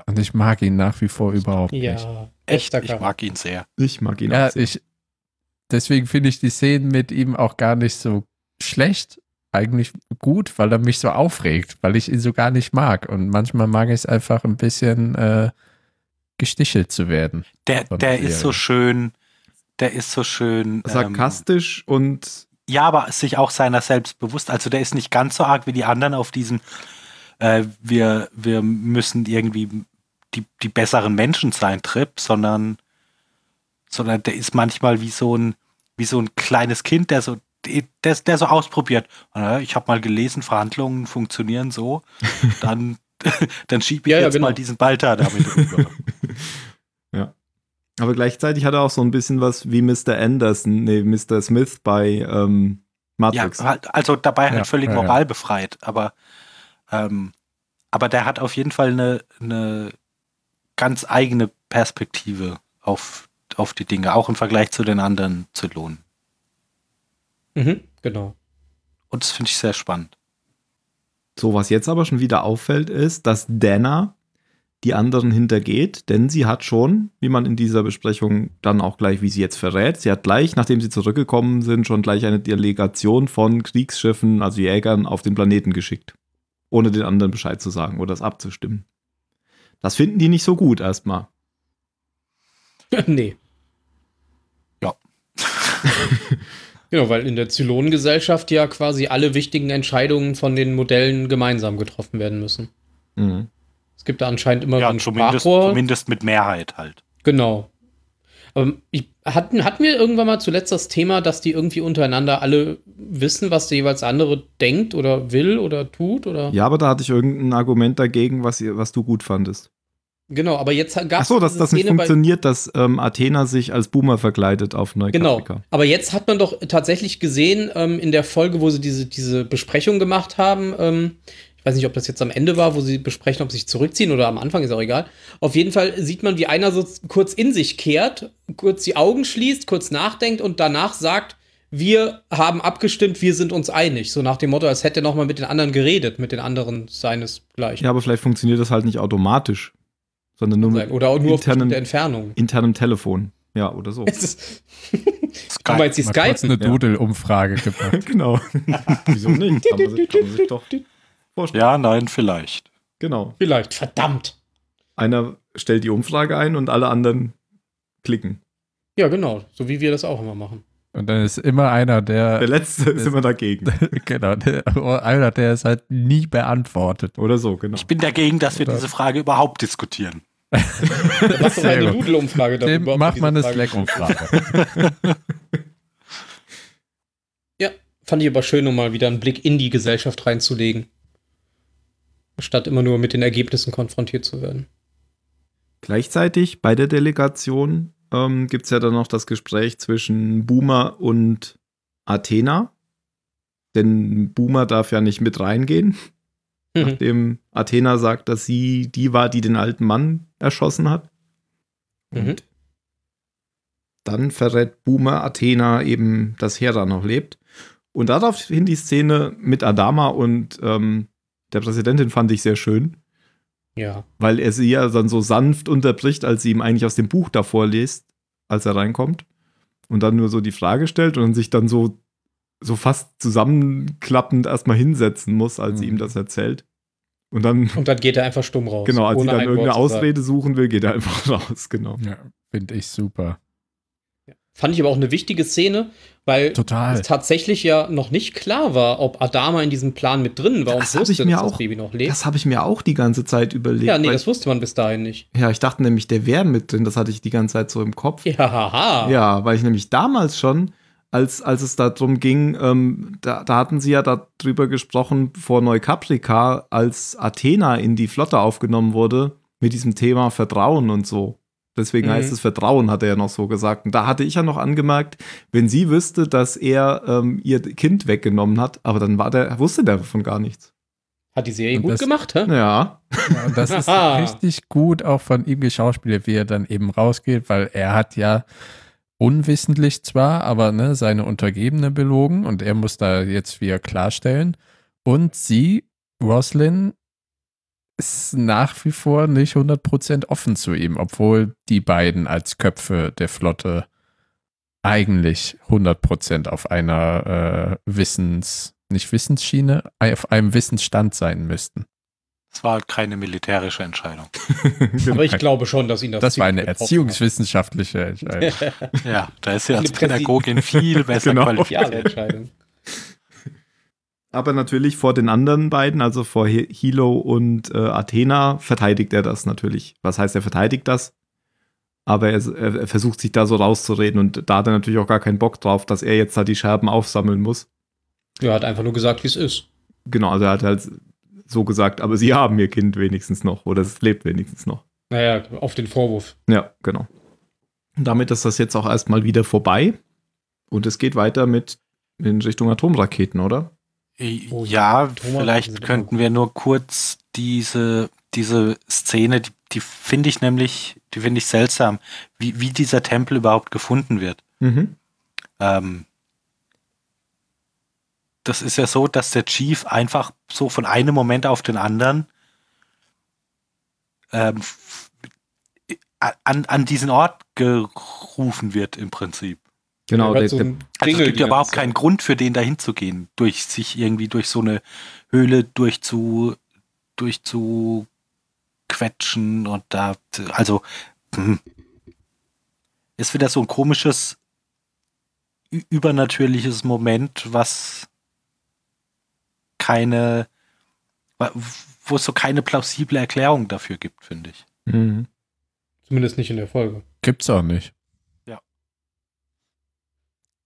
Und ich mag ihn nach wie vor überhaupt nicht. ja, Echt, bester ich mag ihn sehr. Ich mag ihn Ja, auch sehr. ich, deswegen finde ich die Szenen mit ihm auch gar nicht so schlecht. Eigentlich gut, weil er mich so aufregt, weil ich ihn so gar nicht mag. Und manchmal mag ich es einfach ein bisschen äh, gestichelt zu werden. Der der ist so schön, der ist so schön. Ähm, Sarkastisch und ja, aber sich auch seiner selbst bewusst. Also der ist nicht ganz so arg wie die anderen auf diesem, äh, wir, wir müssen irgendwie die, die besseren Menschen sein Trip, sondern, sondern der ist manchmal wie so ein, wie so ein kleines Kind, der so, der, der so ausprobiert. Und, Ich habe mal gelesen, Verhandlungen funktionieren so. Dann, dann schiebe ich Ja, ja, jetzt genau. mal diesen Balter damit rüber. Aber gleichzeitig hat er auch so ein bisschen was wie Mr. Anderson, nee, Mr. Smith bei ähm, Ja, Matrix. halt, also dabei halt Ja, völlig ja, ja. moralbefreit, aber, ähm, aber der hat auf jeden Fall eine, eine ganz eigene Perspektive auf, auf die Dinge, auch im Vergleich zu den anderen Zylonen. Mhm, genau. Und das finde ich sehr spannend. So, was jetzt aber schon wieder auffällt, ist, dass Dana die anderen hintergeht, denn sie hat schon, wie man in dieser Besprechung dann auch gleich, wie sie jetzt verrät, sie hat gleich, nachdem sie zurückgekommen sind, schon gleich eine Delegation von Kriegsschiffen, also Jägern, auf den Planeten geschickt. Ohne den anderen Bescheid zu sagen oder es abzustimmen. Das finden die nicht so gut erstmal. nee. Ja. Genau, weil in der Zylonengesellschaft ja quasi alle wichtigen Entscheidungen von den Modellen gemeinsam getroffen werden müssen. Mhm. Es gibt da anscheinend immer so Ja, ein zumindest, Sprachrohr. zumindest mit Mehrheit halt. Genau. Aber ich, hatten, hatten wir irgendwann mal zuletzt das Thema, dass die irgendwie untereinander alle wissen, was der jeweils andere denkt oder will oder tut? Oder? Ja, aber da hatte ich irgendein Argument dagegen, was, ihr, was du gut fandest. Genau, aber jetzt gab Ach es so, dass das nicht funktioniert, dass ähm, Athena sich als Boomer verkleidet auf Genau. Neukaprika. Aber jetzt hat man doch tatsächlich gesehen, ähm, in der Folge, wo sie diese, diese Besprechung gemacht haben, ähm, weiß nicht, ob das jetzt am Ende war, wo sie besprechen, ob sie sich zurückziehen oder am Anfang, ist auch egal. Auf jeden Fall sieht man, wie einer so kurz in sich kehrt, kurz die Augen schließt, kurz nachdenkt und danach sagt, wir haben abgestimmt, wir sind uns einig. So nach dem Motto, als hätte er nochmal mit den anderen geredet, mit den anderen seinesgleichen. Ja, aber vielleicht funktioniert das halt nicht automatisch, sondern nur mit Oder auch nur auf internen- bestimmte Entfernung. internem Telefon. Ja, oder so. Es ist, Skype. meinst die Skype? eine Doodle-Umfrage gemacht. genau. Wieso nicht? Kann man sich, kann man sich doch vorstellen. Ja, nein, vielleicht. Genau. Vielleicht, verdammt. Einer stellt die Umfrage ein und alle anderen klicken. Ja, genau, so wie wir das auch immer machen. Und dann ist immer einer, der, Der letzte ist das- immer dagegen. genau, der, einer, der es halt nie beantwortet. Oder so, genau. Ich bin dagegen, dass wir Oder- diese Frage überhaupt diskutieren. Mach doch eine Dem darüber. ob macht man eine Slack-Umfrage. Ja, fand ich aber schön, um mal wieder einen Blick in die Gesellschaft reinzulegen. Statt immer nur mit den Ergebnissen konfrontiert zu werden. Gleichzeitig bei der Delegation ähm, gibt es ja dann noch das Gespräch zwischen Boomer und Athena. Denn Boomer darf ja nicht mit reingehen, Mhm. nachdem Athena sagt, dass sie die war, die den alten Mann erschossen hat. Mhm. Und dann verrät Boomer Athena eben, dass Hera noch lebt. Und daraufhin die Szene mit Adama und ähm, der Präsidentin fand ich sehr schön Ja. weil er sie ja dann so sanft unterbricht, als sie ihm eigentlich aus dem Buch davor liest, als er reinkommt und dann nur so die Frage stellt und dann sich dann so so fast zusammenklappend erstmal hinsetzen muss, als sie Mhm. ihm das erzählt. Und dann Und dann geht er einfach stumm raus. genau, als sie dann ein irgendeine sagen. Ausrede suchen will, geht er einfach raus, genau. ja, finde ich super. Fand ich aber auch eine wichtige Szene, weil Total. es tatsächlich ja noch nicht klar war, ob Adama in diesem Plan mit drin war und Das hab wusste, ich mir dass auch- das Baby noch lebt. Das habe ich mir auch die ganze Zeit überlegt. ja, nee, das wusste man bis dahin nicht. ja, ich dachte nämlich, der wäre mit drin, das hatte ich die ganze Zeit so im Kopf. Ja, haha. Ja, weil ich nämlich damals schon, als, als es darum ging, ähm, da, da hatten sie ja darüber gesprochen vor Neukaprika, als Athena in die Flotte aufgenommen wurde, mit diesem Thema Vertrauen und so. Deswegen Mhm. heißt es Vertrauen, hat er ja noch so gesagt. Und da hatte ich ja noch angemerkt, wenn sie wüsste, dass er ähm, ihr Kind weggenommen hat, aber dann war der, wusste der davon gar nichts. Hat die Serie Und gut das- gemacht, hä? Ja. Ja, und das ist Aha. richtig gut auch von ihm geschauspielt, wie er dann eben rausgeht, weil er hat ja unwissentlich zwar, aber ne, seine Untergebene belogen und er muss da jetzt wieder klarstellen. Und sie, Roslyn, ist nach wie vor nicht 100% offen zu ihm, obwohl die beiden als Köpfe der Flotte eigentlich 100% auf einer äh, Wissens, nicht Wissensschiene, auf einem Wissensstand sein müssten. Das war keine militärische Entscheidung. Aber ich glaube schon, dass ihn das. Das war eine erziehungswissenschaftliche Entscheidung. Ja, da ist sie als Pädagogin viel besser Genau. Ja, qualifiziert. Entscheidung. Aber natürlich vor den anderen beiden, also vor Hi- Hilo und äh, Athena, verteidigt er das natürlich. Was heißt, er verteidigt das? Aber er, er, er versucht sich da so rauszureden und da hat er natürlich auch gar keinen Bock drauf, dass er jetzt da die Scherben aufsammeln muss. Ja, hat einfach nur gesagt, wie es ist. Genau, also er hat halt so gesagt, aber sie haben ihr Kind wenigstens noch oder es lebt wenigstens noch. Naja, auf den Vorwurf. Ja, genau. Und damit ist das jetzt auch erstmal wieder vorbei und es geht weiter mit in Richtung Atomraketen, oder? Oh, ja, Thomas, vielleicht könnten wir nur kurz diese, diese Szene, die, die finde ich nämlich, die finde ich seltsam, wie, wie dieser Tempel überhaupt gefunden wird. Mhm. Ähm, das ist ja so, dass der Chief einfach so von einem Moment auf den anderen ähm, an, an diesen Ort gerufen wird im Prinzip. Genau, Er der, so der, Also es gibt ja überhaupt keinen Grund für den dahin zu gehen, durch sich irgendwie durch so eine Höhle durchzu durchzuquetschen und da also hm. ist wieder so ein komisches übernatürliches Moment, was keine wo es so keine plausible Erklärung dafür gibt, finde ich. Mhm. Zumindest nicht in der Folge. Gibt's auch nicht.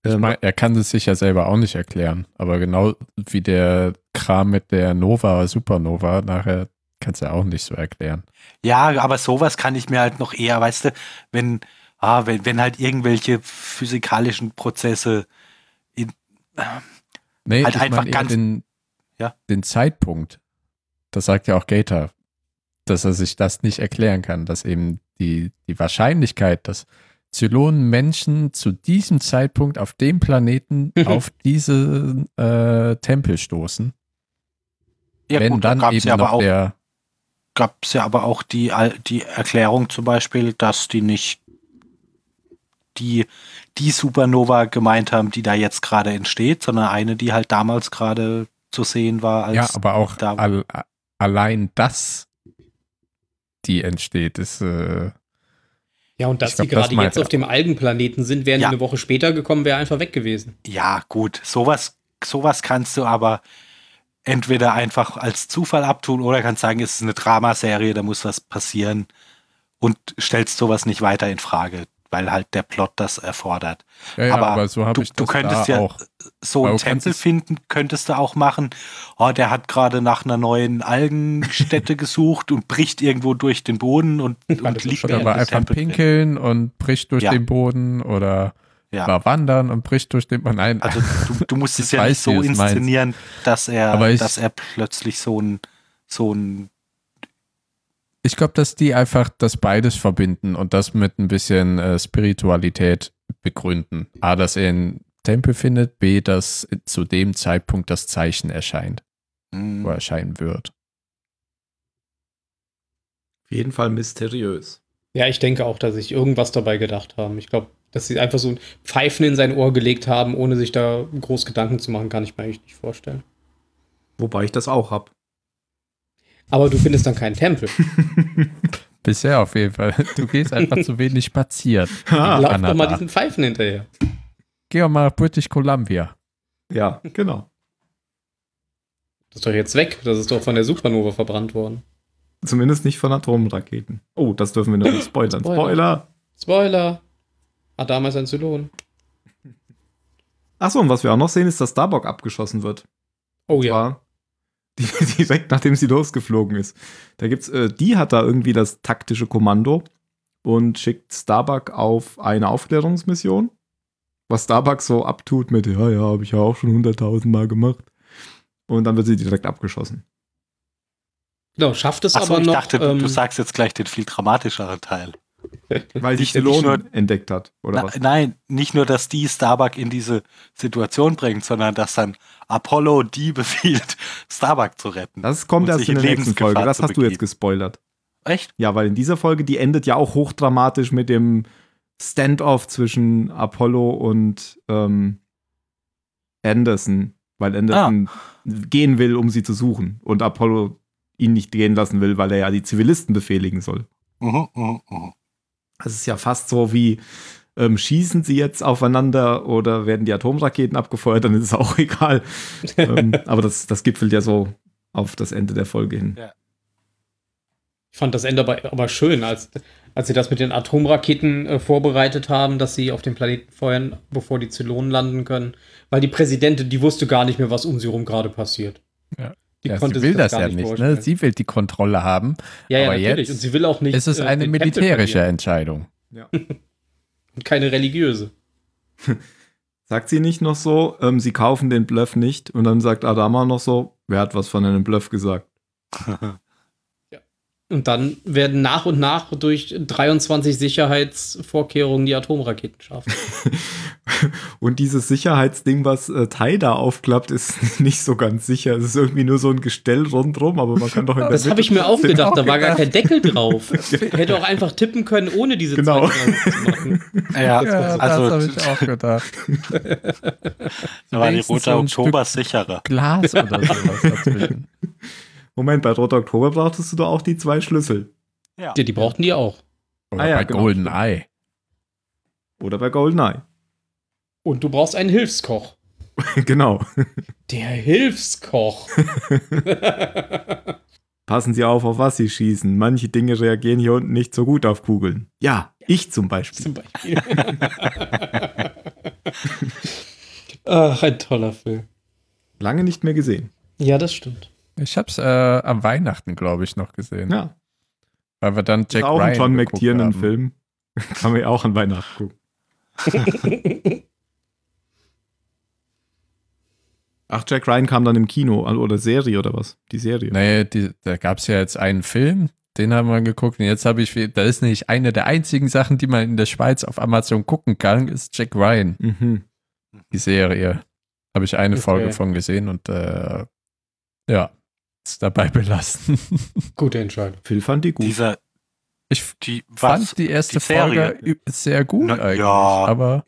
Ich Ähm, mein, er kann es sich ja selber auch nicht erklären, aber genau wie der Kram mit der Nova, Supernova, nachher kannst du ja auch nicht so erklären. Ja, aber sowas kann ich mir halt noch eher, weißt du, wenn, ah, wenn, wenn halt irgendwelche physikalischen Prozesse in, Nee, Halt einfach ganz- den, Ja. den Zeitpunkt. das sagt ja auch Gator, dass er sich das nicht erklären kann, dass eben die, die Wahrscheinlichkeit, dass Zylonen Menschen zu diesem Zeitpunkt auf dem Planeten Mhm. auf diese äh, Tempel stoßen, wenn gut, da dann gab's eben ja aber noch auch, der gab es ja aber auch die, Al- die Erklärung zum Beispiel, dass die nicht die, die Supernova gemeint haben, die da jetzt gerade entsteht, sondern eine, die halt damals gerade zu sehen war. Als Ja, aber auch da- all, allein das, die entsteht, ist äh, Ja, und dass glaub, die das gerade meint jetzt auf dem Algenplaneten sind, wären Ja. die eine Woche später gekommen, wäre einfach weg gewesen. Ja, gut, sowas, sowas kannst du aber entweder einfach als Zufall abtun oder kannst sagen, es ist eine Dramaserie, da muss was passieren und stellst sowas nicht weiter in Frage, weil halt der Plot das erfordert. ja, ja, Aber aber, so habe du- ich du das könntest da ja- auch. So einen du Tempel finden könntest du auch machen. Oh, der hat gerade nach einer neuen Algenstätte gesucht und bricht irgendwo durch den Boden und, und liegt Oder war einfach Tempel drin. pinkeln und bricht durch Ja. den Boden oder Ja. war wandern und bricht durch den Boden. Nein, Also du, du musst es ja nicht so du meinst. inszenieren, dass er, Aber ich- dass er plötzlich so ein, so ein ich glaube, dass die einfach das beides verbinden und das mit ein bisschen äh, Spiritualität begründen. A, dass er einen Tempel findet, B, dass zu dem Zeitpunkt das Zeichen erscheint, hm, wo erscheinen wird. Auf jeden Fall mysteriös. Ja, ich denke auch, dass sich irgendwas dabei gedacht haben. Ich glaube, dass sie einfach so ein Pfeifen in sein Ohr gelegt haben, ohne sich da groß Gedanken zu machen, kann ich mir eigentlich nicht vorstellen. Wobei ich das auch hab. Aber du findest dann keinen Tempel. Bisher auf jeden Fall. Du gehst einfach zu wenig spazieren. Ah, Lauf doch mal diesen Pfeifen hinterher. Geh doch mal nach British Columbia. ja, genau. Das ist doch jetzt weg. Das ist doch von der Supernova verbrannt worden. Zumindest nicht von Atomraketen. Oh, das dürfen wir noch nicht spoilern. Spoiler. Spoiler. Spoiler. Adam ist ein Zylon. Achso, und was wir auch noch sehen, ist, dass Starbuck abgeschossen wird. Oh ja. Direkt nachdem sie losgeflogen ist. Da gibt's, äh, die hat da irgendwie das taktische Kommando und schickt Starbuck auf eine Aufklärungsmission. Was Starbuck so abtut mit, ja, ja, habe ich ja auch schon hunderttausend Mal gemacht. Und dann wird sie direkt abgeschossen. Genau, schafft es Achso, aber ich noch. dachte, du, ähm, du sagst jetzt gleich den viel dramatischeren Teil. Weil die nur- entdeckt hat, oder Na, was? nein, nicht nur, dass die Starbuck in diese Situation bringt, sondern dass dann Apollo die befiehlt, Starbuck zu retten. Das kommt erst in der nächsten Folge. Das hast du jetzt gespoilert. Echt? Ja, weil in dieser Folge, die endet ja auch hochdramatisch mit dem Standoff zwischen Apollo und ähm, Anderson, weil Anderson gehen will, um sie zu suchen und Apollo ihn nicht gehen lassen will, weil er ja die Zivilisten befehligen soll. Mhm, mhm, mhm. Das ist ja fast so wie, ähm, schießen sie jetzt aufeinander oder werden die Atomraketen abgefeuert, dann ist es auch egal. ähm, aber das, das gipfelt ja so auf das Ende der Folge hin. Ich fand das Ende aber, aber schön, als, als sie das mit den Atomraketen äh, vorbereitet haben, dass sie auf den Planeten feuern, bevor die Zylonen landen können. Weil die Präsidentin, die wusste gar nicht mehr, was um sie rum gerade passiert. Ja. Die Ja, konnte sie will das gar ja nicht. Ne? Sie will die Kontrolle haben. ja, ja, aber natürlich. jetzt Und sie will auch nicht. Es ist äh, eine den Tempel militärische. Entscheidung. Und keine religiöse. Sagt sie nicht noch so, ähm, sie kaufen den Bluff nicht und dann sagt Adama noch so, wer hat was von einem Bluff gesagt? Und dann werden nach und nach durch 23 Sicherheitsvorkehrungen die Atomraketen scharf. Und dieses Sicherheitsding, was äh, Tai da aufklappt, ist nicht so ganz sicher. Es ist irgendwie nur so ein Gestell rundrum, aber man kann doch in der Das habe ich mir auch gedacht, da war gar kein Deckel drauf. Hätte auch einfach tippen können, ohne diese Genau. zwei zu machen. Ja, Ja, also das habe ich auch gedacht. da war die Rote Oktober sicherer. Glas oder sowas dazwischen. Moment, bei Roter Oktober brauchtest du doch auch die zwei Schlüssel. Ja. Ja, die brauchten die auch. Oder Ah ja, bei genau, Golden. Eye. Oder bei Goldeneye. Und du brauchst einen Hilfskoch. genau. Der Hilfskoch. Passen Sie auf, auf was Sie schießen. Manche Dinge reagieren hier unten nicht so gut auf Kugeln. Ja, ich zum Beispiel. Zum Beispiel. Ach, ein toller Film. Lange nicht mehr gesehen. Ja, das stimmt. Ich habe es äh, am Weihnachten, glaube ich, noch gesehen. Ja, Weil wir dann ist Jack auch Ryan John McTiernan. Film. Kann man ja auch an Weihnachten gucken. Ach, Jack Ryan kam dann im Kino also, oder Serie oder was? Die Serie. Nee, die, da gab es ja jetzt einen Film, den haben wir geguckt. Und jetzt habe ich, da ist nicht eine der einzigen Sachen, die man in der Schweiz auf Amazon gucken kann, ist Jack Ryan, Mhm. die Serie. Habe ich eine Okay. Folge von gesehen und äh, ja, ist dabei belassen. Gute Entscheidung. Phil fand die gut. Dieser, Ich die, fand was, die erste die? Folge sehr gut Na, eigentlich. ja. Aber,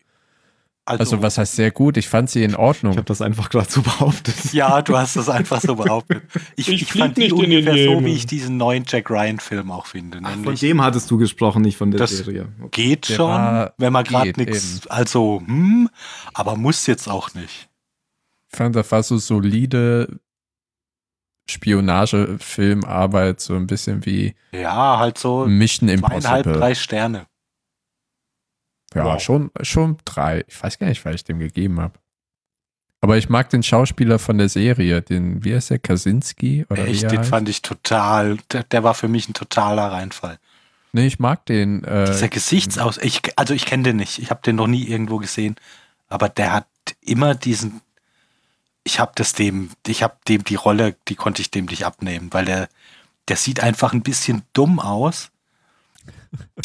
also was heißt sehr gut? Ich fand sie in Ordnung. ich habe das einfach gerade so behauptet. Ja, du hast das einfach so behauptet. Ich, Ich ich, fand die ungefähr so, wie ich diesen neuen Jack Ryan-Film auch finde. Ach, von dem hattest du gesprochen, nicht von der Das- Serie. Okay. geht Der schon, war- wenn man gerade nichts, also, hm, aber muss jetzt auch nicht. Ich fand, das war so solide Spionagefilmarbeit, so ein bisschen wie Ja, halt so Mission zweieinhalb, Impossible. drei Sterne. Ja, Wow. schon, schon drei. Ich weiß gar nicht, was ich dem gegeben habe. Aber ich mag den Schauspieler von der Serie, den, wie heißt der, Kaczynski? Oder Echt, den heißt? fand ich total, der, der war für mich ein totaler Reinfall. Nee, ich mag den. Äh, Dieser Gesichtsaus, ich, also ich kenne den nicht, ich habe den noch nie irgendwo gesehen, aber der hat immer diesen, ich habe das dem, ich habe dem die Rolle, die konnte ich dem nicht abnehmen, weil der, der sieht einfach ein bisschen dumm aus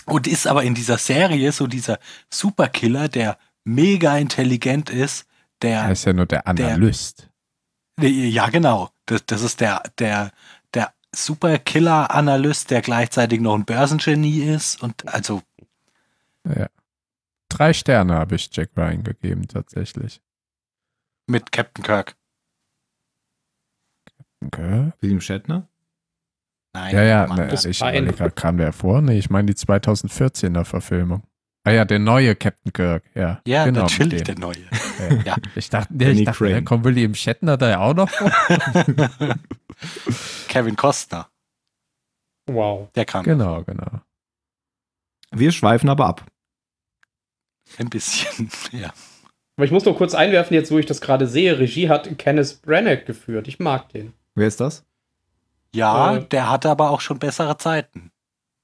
und ist aber in dieser Serie so dieser Superkiller, der mega intelligent ist, er der, ist ja nur der Analyst. ja genau, das, das ist der, der, der Superkiller-Analyst, der gleichzeitig noch ein Börsengenie ist und also Ja. Drei Sterne habe ich Jack Ryan gegeben, tatsächlich. Mit Captain Kirk. Okay. William Shatner? Nein, Ja, ja, Mann, ne, das ich überlege grad, kam der vor? Nee, ich meine die 2014er Verfilmung. Ah ja, der neue Captain Kirk, ja. Ja, genau, natürlich der neue. Ja. Ja. Ich dachte, nee, ich dachte da kommt William Shatner da ja auch noch vor. Kevin Costner, Wow. der kam genau, genau. Wir schweifen aber ab. ein bisschen. Ja. Aber ich muss noch kurz einwerfen, jetzt wo ich das gerade sehe, Regie hat Kenneth Branagh geführt. Ich mag den. Wer ist das? ja, Äh. der hatte aber auch schon bessere Zeiten.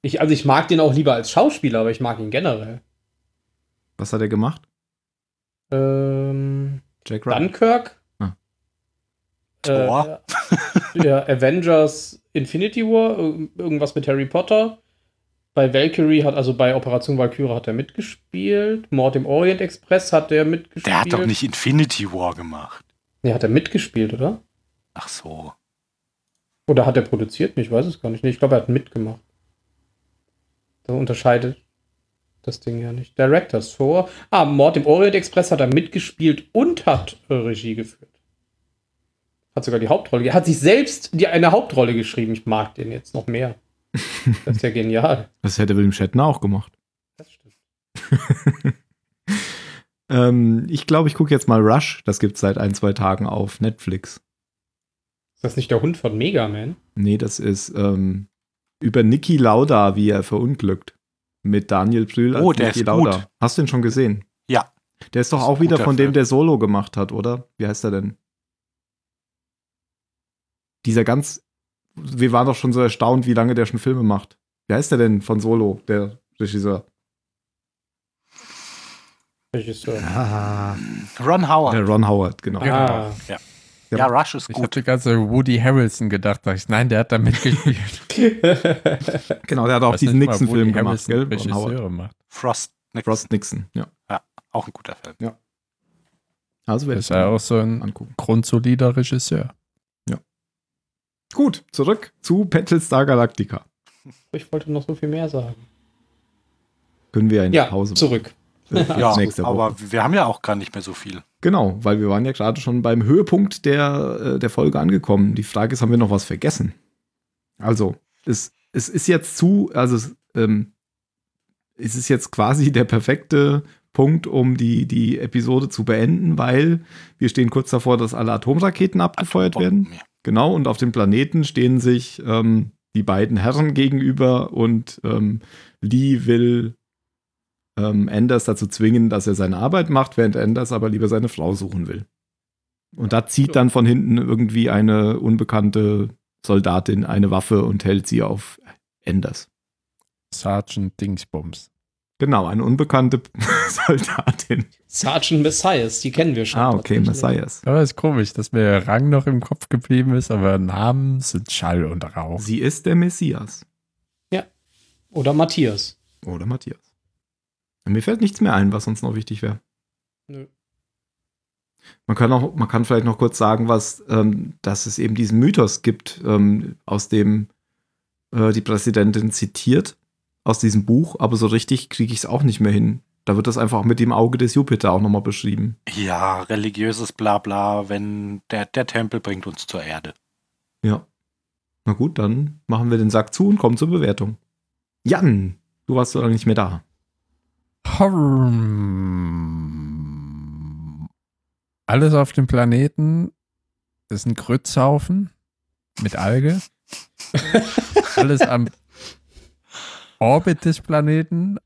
Ich, also ich mag den auch lieber als Schauspieler, aber ich mag ihn generell. Was hat er gemacht? Ähm, Jack Ryan. Dunkirk. Ah. Thor. Äh, ja, Avengers Infinity War, ir- irgendwas mit Harry Potter. Bei Valkyrie hat, also bei Operation Valkyrie hat er mitgespielt. Mord im Orient Express hat er mitgespielt. Der hat doch nicht Infinity War gemacht. Nee, hat er mitgespielt, oder? Ach so. Oder hat er produziert? Ich weiß es gar nicht. Nee, ich glaube, er hat mitgemacht. Da unterscheidet das Ding ja nicht. Directors Thor. Ah, Mord im Orient Express hat er mitgespielt und hat Regie geführt. Hat sogar die Hauptrolle. Er hat sich selbst die, eine Hauptrolle geschrieben. Ich mag den jetzt noch mehr. Das ist ja genial. Das hätte William Shatner auch gemacht. Das stimmt. Ähm, ich glaube, ich gucke jetzt mal Rush. Das gibt es seit ein, zwei Tagen auf Netflix. Ist das nicht der Hund von Mega Man? Nee, das ist ähm, über Niki Lauda, wie er verunglückt. Mit Daniel Brühl als Oh, der Niki ist Lauda. gut. Hast du den schon gesehen? Ja. Der ist doch ist auch wieder von dem, der Solo gemacht hat, oder? Wie heißt er denn? Dieser ganz. Wir waren doch schon so erstaunt, wie lange der schon Filme macht. Wie heißt der denn von Solo, der Regisseur? Regisseur. Ah, Ron Howard. der Ron Howard, genau. Ah. ja, Rush ist Ich habe gut. die ganze Woody Harrelson gedacht. Da ich, nein, der hat da mitgespielt. Genau, der hat auch diesen Nixon-Film gemacht, gell? Ron Howard. Macht. Frost. Nixon. Frost Nixon, ja. Auch ein guter Film. Also werde Das ich ist ja auch so ein angucken. grundsolider Regisseur. Gut, zurück zu Battlestar Galactica. Ich wollte noch so viel mehr sagen. Können wir ja in Ja, Pause zurück. machen. Ja, aber wir haben ja auch gar nicht mehr so viel. Genau, weil wir waren ja gerade schon beim Höhepunkt der, äh, der Folge angekommen. Die Frage ist, haben wir noch was vergessen? Also, es, es ist jetzt zu, also es, ähm, es ist jetzt quasi der perfekte Punkt, um die, die Episode zu beenden, weil wir stehen kurz davor, dass alle Atomraketen abgefeuert werden. Genau, und auf dem Planeten stehen sich ähm, die beiden Herren gegenüber und ähm, Lee will ähm, Anders dazu zwingen, dass er seine Arbeit macht, während Anders aber lieber seine Frau suchen will. Und da zieht dann von hinten irgendwie eine unbekannte Soldatin eine Waffe und hält sie auf Anders. Sergeant Dingsbums. Genau, eine unbekannte Soldatin. Sergeant Messias, die kennen wir schon. Ah, okay. Messias. Aber ist komisch, dass mir Rang noch im Kopf geblieben ist, aber Namen sind Schall und Rauch. Sie ist der Messias. Oder Matthias. Oder Matthias. Mir fällt nichts mehr ein, was uns noch wichtig wäre. Nö. Man kann auch, man kann vielleicht noch kurz sagen, was, ähm, dass es eben diesen Mythos gibt, ähm, aus dem äh, die Präsidentin zitiert, aus diesem Buch, aber so richtig kriege ich es auch nicht mehr hin. Da wird das einfach mit dem Auge des Jupiter auch nochmal beschrieben. Ja, religiöses Blabla, wenn der, der Tempel bringt uns zur Erde. Ja. Na gut, dann machen wir den Sack zu und kommen zur Bewertung. Jan, du warst so lange nicht mehr da. Alles auf dem Planeten ist ein Grützhaufen mit Alge. Alles am Orbit des Planeten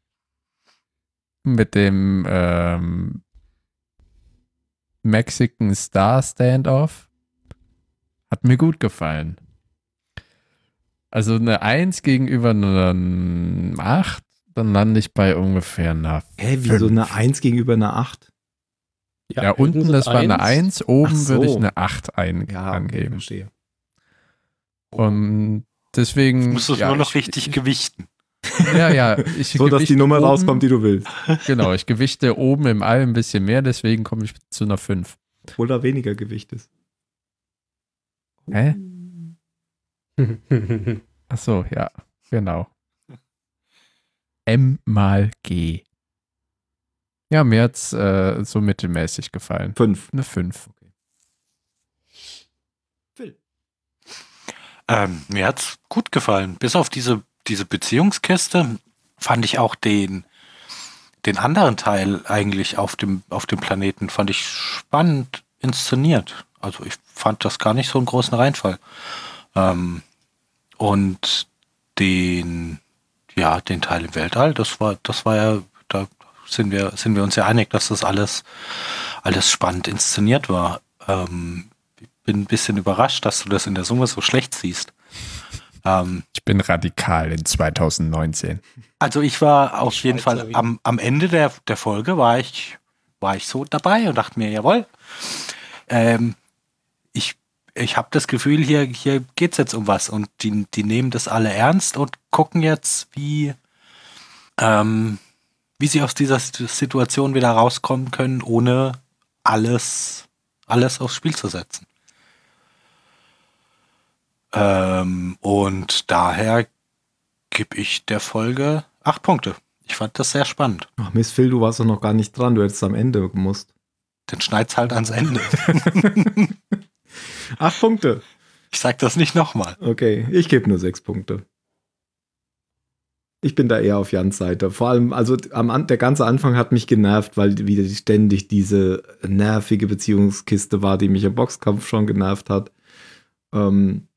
mit dem ähm, Mexican Star Standoff. Hat mir gut gefallen. Also eine 1 gegenüber einer 8, dann lande ich bei ungefähr einer Hä, wie so eine 1 gegenüber einer 8? Ja, unten, sind das war eine eins. 1, oben so. würde ich eine 8 ein Ja, okay, angeben. verstehe. Und deswegen. Du musst es ja, nur noch ich, richtig gewichten. Ja, ja. Ich So, dass die Nummer oben, rauskommt, die du willst. Genau, ich gewichte oben im All ein bisschen mehr, deswegen komme ich zu einer 5. Obwohl da weniger Gewicht ist. Hä? Ach so, ja, genau. M mal G. Ja, mir hat's äh, so mittelmäßig gefallen. 5. Eine 5. Ähm, mir hat's gut gefallen. Bis auf diese, diese Beziehungskiste fand ich auch den, den anderen Teil eigentlich auf dem, auf dem Planeten, fand ich spannend inszeniert. Also ich fand das gar nicht so einen großen Reinfall. Ähm, und den, ja, den Teil im Weltall, das war, das war ja, da sind wir, sind wir uns ja einig, dass das alles, alles spannend inszeniert war. Ähm, bin ein bisschen überrascht, dass du das in der Summe so schlecht siehst. Ähm, Ich bin radikal in 2019. also ich war auf jeden Fall am, am Ende der, der Folge war ich, war ich so dabei und dachte mir, jawohl, ähm, ich, ich habe das Gefühl, hier, hier geht's jetzt um was und die, die nehmen das alle ernst und gucken jetzt, wie, ähm, wie sie aus dieser Situation wieder rauskommen können, ohne alles, alles aufs Spiel zu setzen. Ähm, und daher gebe ich der Folge acht Punkte. Ich fand das sehr spannend. Ach, Miss Phil, du warst doch noch gar nicht dran. Du hättest am Ende gemusst. Den schneid's halt ans Ende. Acht Punkte. Ich sag das nicht nochmal. Okay, ich gebe nur sechs Punkte. Ich bin da eher auf Jans Seite. Vor allem, also am, der ganze Anfang hat mich genervt, weil wieder ständig diese nervige Beziehungskiste war, die mich im Boxkampf schon genervt hat. Ähm,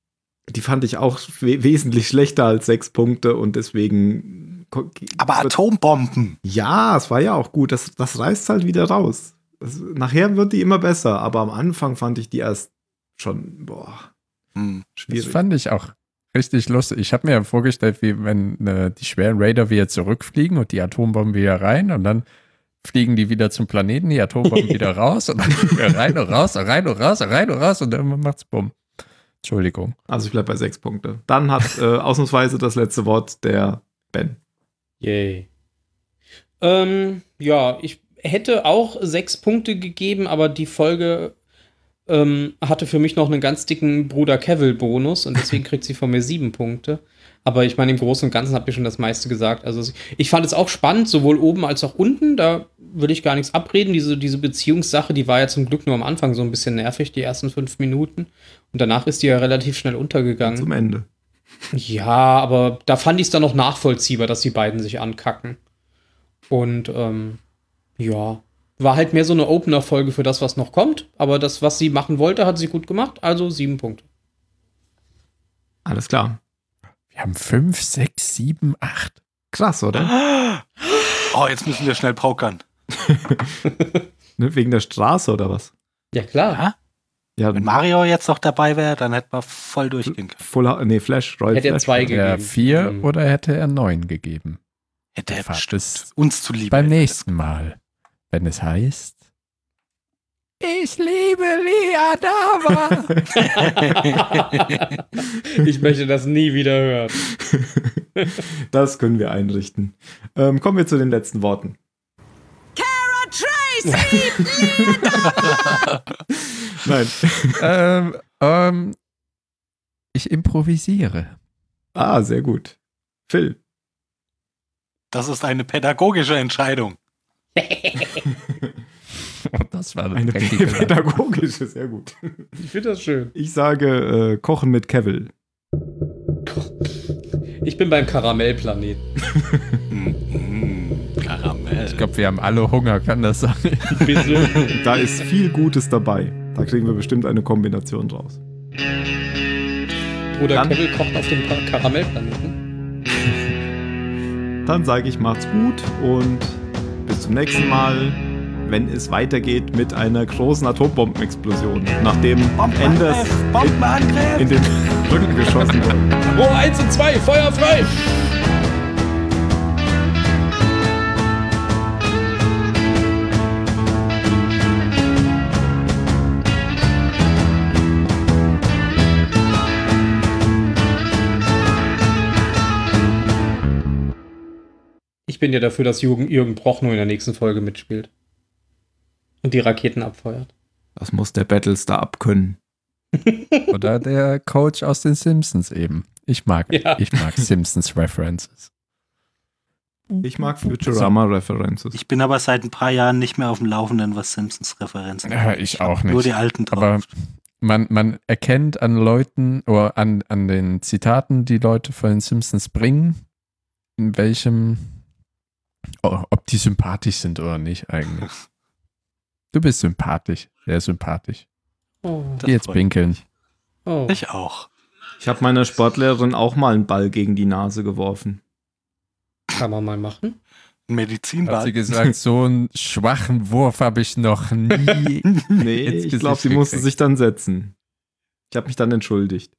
die fand ich auch we wesentlich schlechter als sechs Punkte und deswegen. Aber Atombomben. Ja, es war ja auch gut. Das, das reißt halt wieder raus. Das, nachher wird die immer besser, aber am Anfang fand ich die erst schon, boah, Hm. Das schwierig. fand ich auch richtig lustig. Ich habe mir ja vorgestellt, wie wenn äh, die schweren Raider wieder zurückfliegen und die Atombomben wieder rein und dann fliegen die wieder zum Planeten, die Atombomben wieder raus und dann wieder rein und raus, und rein und raus, und rein und raus und dann macht's bumm. Entschuldigung. Also ich bleibe bei sechs Punkte. Dann hat äh, ausnahmsweise das letzte Wort der Ben. Yay. Ähm, ja, ich hätte auch sechs Punkte gegeben, aber die Folge ähm, hatte für mich noch einen ganz dicken Bruder Cavill-Bonus und deswegen kriegt sie von mir sieben Punkte. Aber ich meine, im Großen und Ganzen habt ihr schon das meiste gesagt. Also ich fand es auch spannend, sowohl oben als auch unten. Da würde ich gar nichts abreden. Diese, diese Beziehungssache, die war ja zum Glück nur am Anfang so ein bisschen nervig, die ersten fünf Minuten. Und danach ist die ja relativ schnell untergegangen. Zum Ende. Ja, aber da fand ich es dann noch nachvollziehbar, dass die beiden sich ankacken. Und ähm, ja, war halt mehr so eine Opener-Folge für das, was noch kommt. Aber das, was sie machen wollte, hat sie gut gemacht. Also sieben Punkte. Alles klar. Wir haben fünf, sechs, sieben, acht. Krass, oder? Oh, jetzt müssen wir schnell pokern. Ne, Wegen der Straße oder was? Ja, klar. Ja? Ja, Wenn Mario jetzt noch dabei wäre, dann hätten wir voll durchgehen können. Full, nee, Flash, Royal Hätte er Flash. zwei oder? gegeben. Hätte er vier Mhm. oder hätte er neun gegeben? Hätte er bestimmt es uns zuliebe. beim nächsten Mal, wenn es heißt. Ich liebe Liadama. ich möchte das nie wieder hören. Das können wir einrichten. Ähm, kommen wir zu den letzten Worten. Nein. ähm, ähm, ich improvisiere. Ah, sehr gut. Phil. Das ist eine pädagogische Entscheidung. Das war Eine pädagogische, sehr gut. Ich finde das schön. Ich sage äh, Kochen mit Kevil. Ich bin beim Karamellplaneten. Mm, Karamell. Ich glaube, wir haben alle Hunger, kann das sein? Bitte. Da ist viel Gutes dabei. Da kriegen wir bestimmt eine Kombination draus. Bruder Dann- Kevin kocht auf dem Karamellplaneten. Dann sage ich macht's gut und bis zum nächsten Mal, wenn es weitergeht mit einer großen Atombombenexplosion, nachdem Enders in, in den Rücken geschossen wurde. Rohr 1 und 2, Feuer frei! Bin ja dafür, dass Jürgen, Jürgen Prochnow in der nächsten Folge mitspielt. Und die Raketen abfeuert. Das muss der Battlestar abkönnen. Oder der Coach aus den Simpsons eben. Ich mag, Ja. ich mag Simpsons References. Ich mag Futurama-References. Ich bin aber seit ein paar Jahren nicht mehr auf dem Laufenden, was Simpsons-Referenzen Ja, ich auch Nur nicht. die alten drauf. Aber man, man erkennt an Leuten oder an, an den Zitaten, die Leute von den Simpsons bringen, in welchem, ob die sympathisch sind oder nicht eigentlich. Du bist sympathisch, sehr sympathisch. Oh. Jetzt pinkeln. oh. Ich auch. Ich habe meiner Sportlehrerin auch mal einen Ball gegen die Nase geworfen. Kann man mal machen. Ein Hat Medizinball. sie gesagt, so einen schwachen Wurf habe ich noch nie. Nee, ins ich glaube, sie musste sich dann setzen. Ich habe mich dann entschuldigt.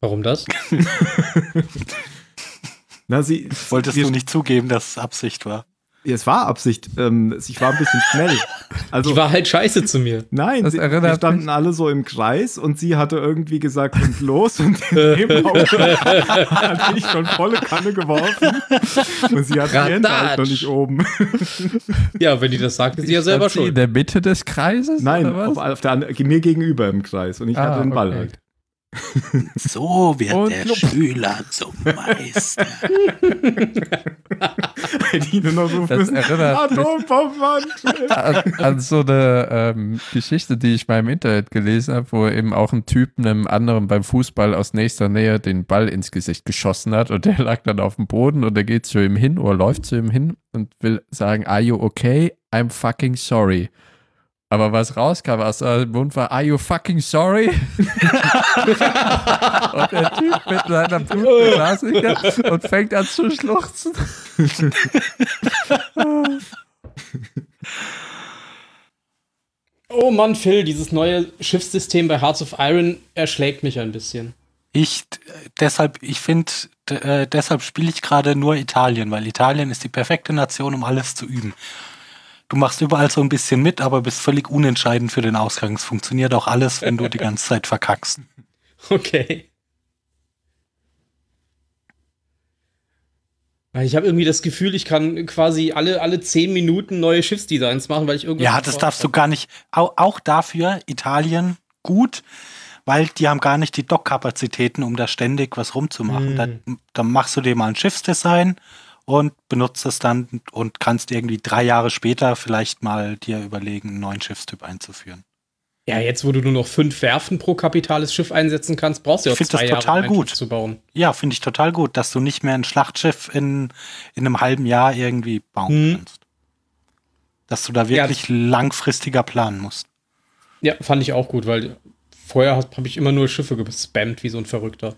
Warum das? Na, sie. Wolltest wir- du nicht zugeben, dass es Absicht war? Es war Absicht. Ähm, ich war ein bisschen schnell. Also, Die war halt scheiße zu mir. nein, Das sie, wir standen alle so im Kreis und sie hatte irgendwie gesagt, und los. Und in dem Augenblick hatte ich schon volle Kanne geworfen. Und sie hat die Hände halt noch Radatsch. nicht oben. Ja, wenn die das sagt, ist sie ja selber sie in der Mitte des Kreises? Nein, oder auf, was? auf der, anderen- mir gegenüber im Kreis. Und ich Ah, hatte den Ball okay. halt. So wird Und der Club. Schüler zum Meister. Das erinnert mich an, an so eine ähm, Geschichte, die ich mal im Internet gelesen habe, wo eben auch ein Typ einem anderen beim Fußball aus nächster Nähe den Ball ins Gesicht geschossen hat und der lag dann auf dem Boden und der geht zu ihm hin oder läuft zu ihm hin und will sagen, are you okay? I'm fucking sorry. Aber was rauskam aus seinem Mund war, are you fucking sorry? und der Typ mit seiner Nase und fängt an zu schluchzen. Oh Mann, Phil, dieses neue Schiffssystem bei Hearts of Iron erschlägt mich ein bisschen. Ich äh, deshalb, ich finde, äh, deshalb spiele ich gerade nur Italien, weil Italien ist die perfekte Nation, um alles zu üben. Du machst überall so ein bisschen mit, aber bist völlig unentscheidend für den Ausgang. Es funktioniert auch alles, wenn du die ganze Zeit verkackst. Okay. Ich habe irgendwie das Gefühl, ich kann quasi alle, alle zehn Minuten neue Schiffsdesigns machen, weil ich irgendwas. Ja, das darfst du gar nicht. Auch, auch dafür Italien gut, weil die haben gar nicht die Dockkapazitäten, um da ständig was rumzumachen. Mhm. Da, dann machst du dir mal ein Schiffsdesign und benutzt es dann und kannst irgendwie drei Jahre später vielleicht mal dir überlegen, einen neuen Schiffstyp einzuführen. Ja, jetzt, wo du nur noch fünf Werften pro kapitales Schiff einsetzen kannst, brauchst du ja Ich find das zwei Jahre, total um gut. Zu bauen. Ja, finde ich total gut, dass du nicht mehr ein Schlachtschiff in, in einem halben Jahr irgendwie bauen Mhm. kannst. Dass du da wirklich langfristiger planen musst. Ja, fand ich auch gut, weil vorher habe ich immer nur Schiffe gespammt wie so ein Verrückter.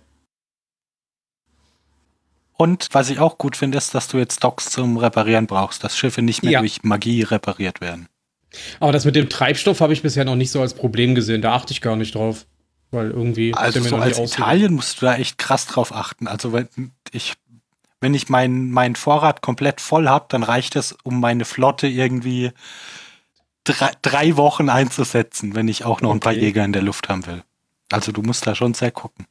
Und was ich auch gut finde, ist, dass du jetzt Docks zum Reparieren brauchst, dass Schiffe nicht mehr Ja. durch Magie repariert werden. Aber das mit dem Treibstoff habe ich bisher noch nicht so als Problem gesehen. Da achte ich gar nicht drauf. Weil irgendwie. Also so als ausgegangen. Italien musst du da echt krass drauf achten. Also wenn ich wenn ich meinen mein Vorrat komplett voll habe, dann reicht es, um meine Flotte irgendwie drei, drei Wochen einzusetzen, wenn ich auch noch ein paar Okay. Jäger in der Luft haben will. Also du musst da schon sehr gucken.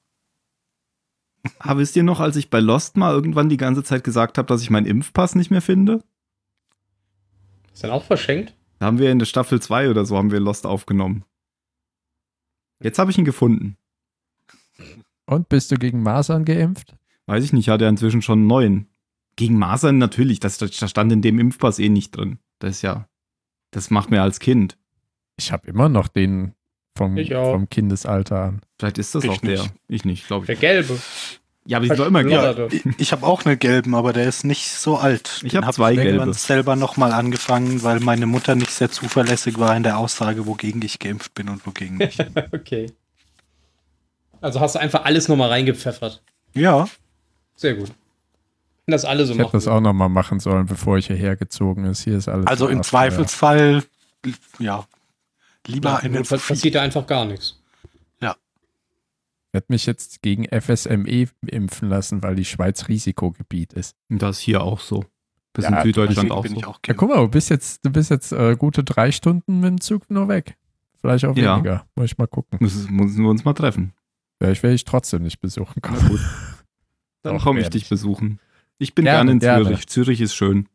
Ah, wisst ihr noch, als ich bei Lost mal irgendwann die ganze Zeit gesagt habe, dass ich meinen Impfpass nicht mehr finde? Ist dann auch verschenkt? Da haben wir in der Staffel 2 oder so haben wir Lost aufgenommen. Jetzt habe ich ihn gefunden. Und bist du gegen Masern geimpft? Weiß ich nicht, hat er inzwischen schon einen neuen. Gegen Masern natürlich, das, das stand in dem Impfpass eh nicht drin. Das ist ja, das macht mir als Kind. Ich habe immer noch den vom, Ich auch. vom Kindesalter an. Vielleicht ist das Ich auch der. nicht. Ich nicht, glaube Der ich. gelbe. Ja, aber ich war immer Ja. gleich. Ich, ich habe auch einen gelben, aber der ist nicht so alt. Ich Den hab zwei gelbe. selber nochmal angefangen, weil meine Mutter nicht sehr zuverlässig war in der Aussage, wogegen ich geimpft bin und wogegen nicht. Okay. Also hast du einfach alles nochmal reingepfeffert. ja, Sehr gut. Wenn das alle so Ich hätte das auch nochmal machen sollen, bevor ich hierher gezogen ist. Hier ist alles. also im Zweifelsfall, ja, lieber ja, einen passiert da einfach gar nichts. Ich werde mich jetzt gegen FSME impfen lassen, weil die Schweiz Risikogebiet ist. Das ist hier auch so. Bis Ja, in Süddeutschland auch bin so. ich auch Ja, guck mal, du bist jetzt, du bist jetzt äh, gute drei Stunden mit dem Zug nur weg. Vielleicht auch Ja. weniger. Muss ich mal gucken. Müssen, müssen wir uns mal treffen. Vielleicht werde ich trotzdem nicht besuchen können. gut. Dann komme ich dich ich. besuchen. Ich bin Gerne, gerne in gerne. Zürich. Zürich ist schön.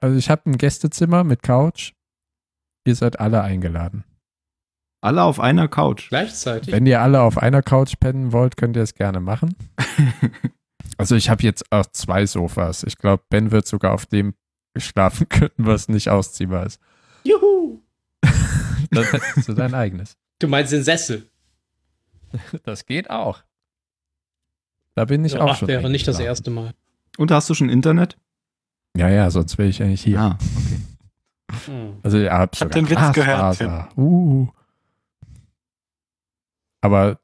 Also ich habe ein Gästezimmer mit Couch. Ihr seid alle eingeladen. Alle auf einer Couch. Gleichzeitig. Wenn ihr alle auf einer Couch pennen wollt, könnt ihr es gerne machen. Also ich habe jetzt auch zwei Sofas. Ich glaube, Ben wird sogar auf dem schlafen können, was nicht ausziehbar ist. Juhu! Dann hättest du dein eigenes. Du meinst den Sessel. Das geht auch. Da bin ich Ja, auch ach, schon. wäre nicht das erste Mal. Und hast du schon Internet? Ja, ja, sonst wäre ich eigentlich hier. Ja. Hm. Also ihr habt Ich hab sogar den Witz gehört. Uh. Aber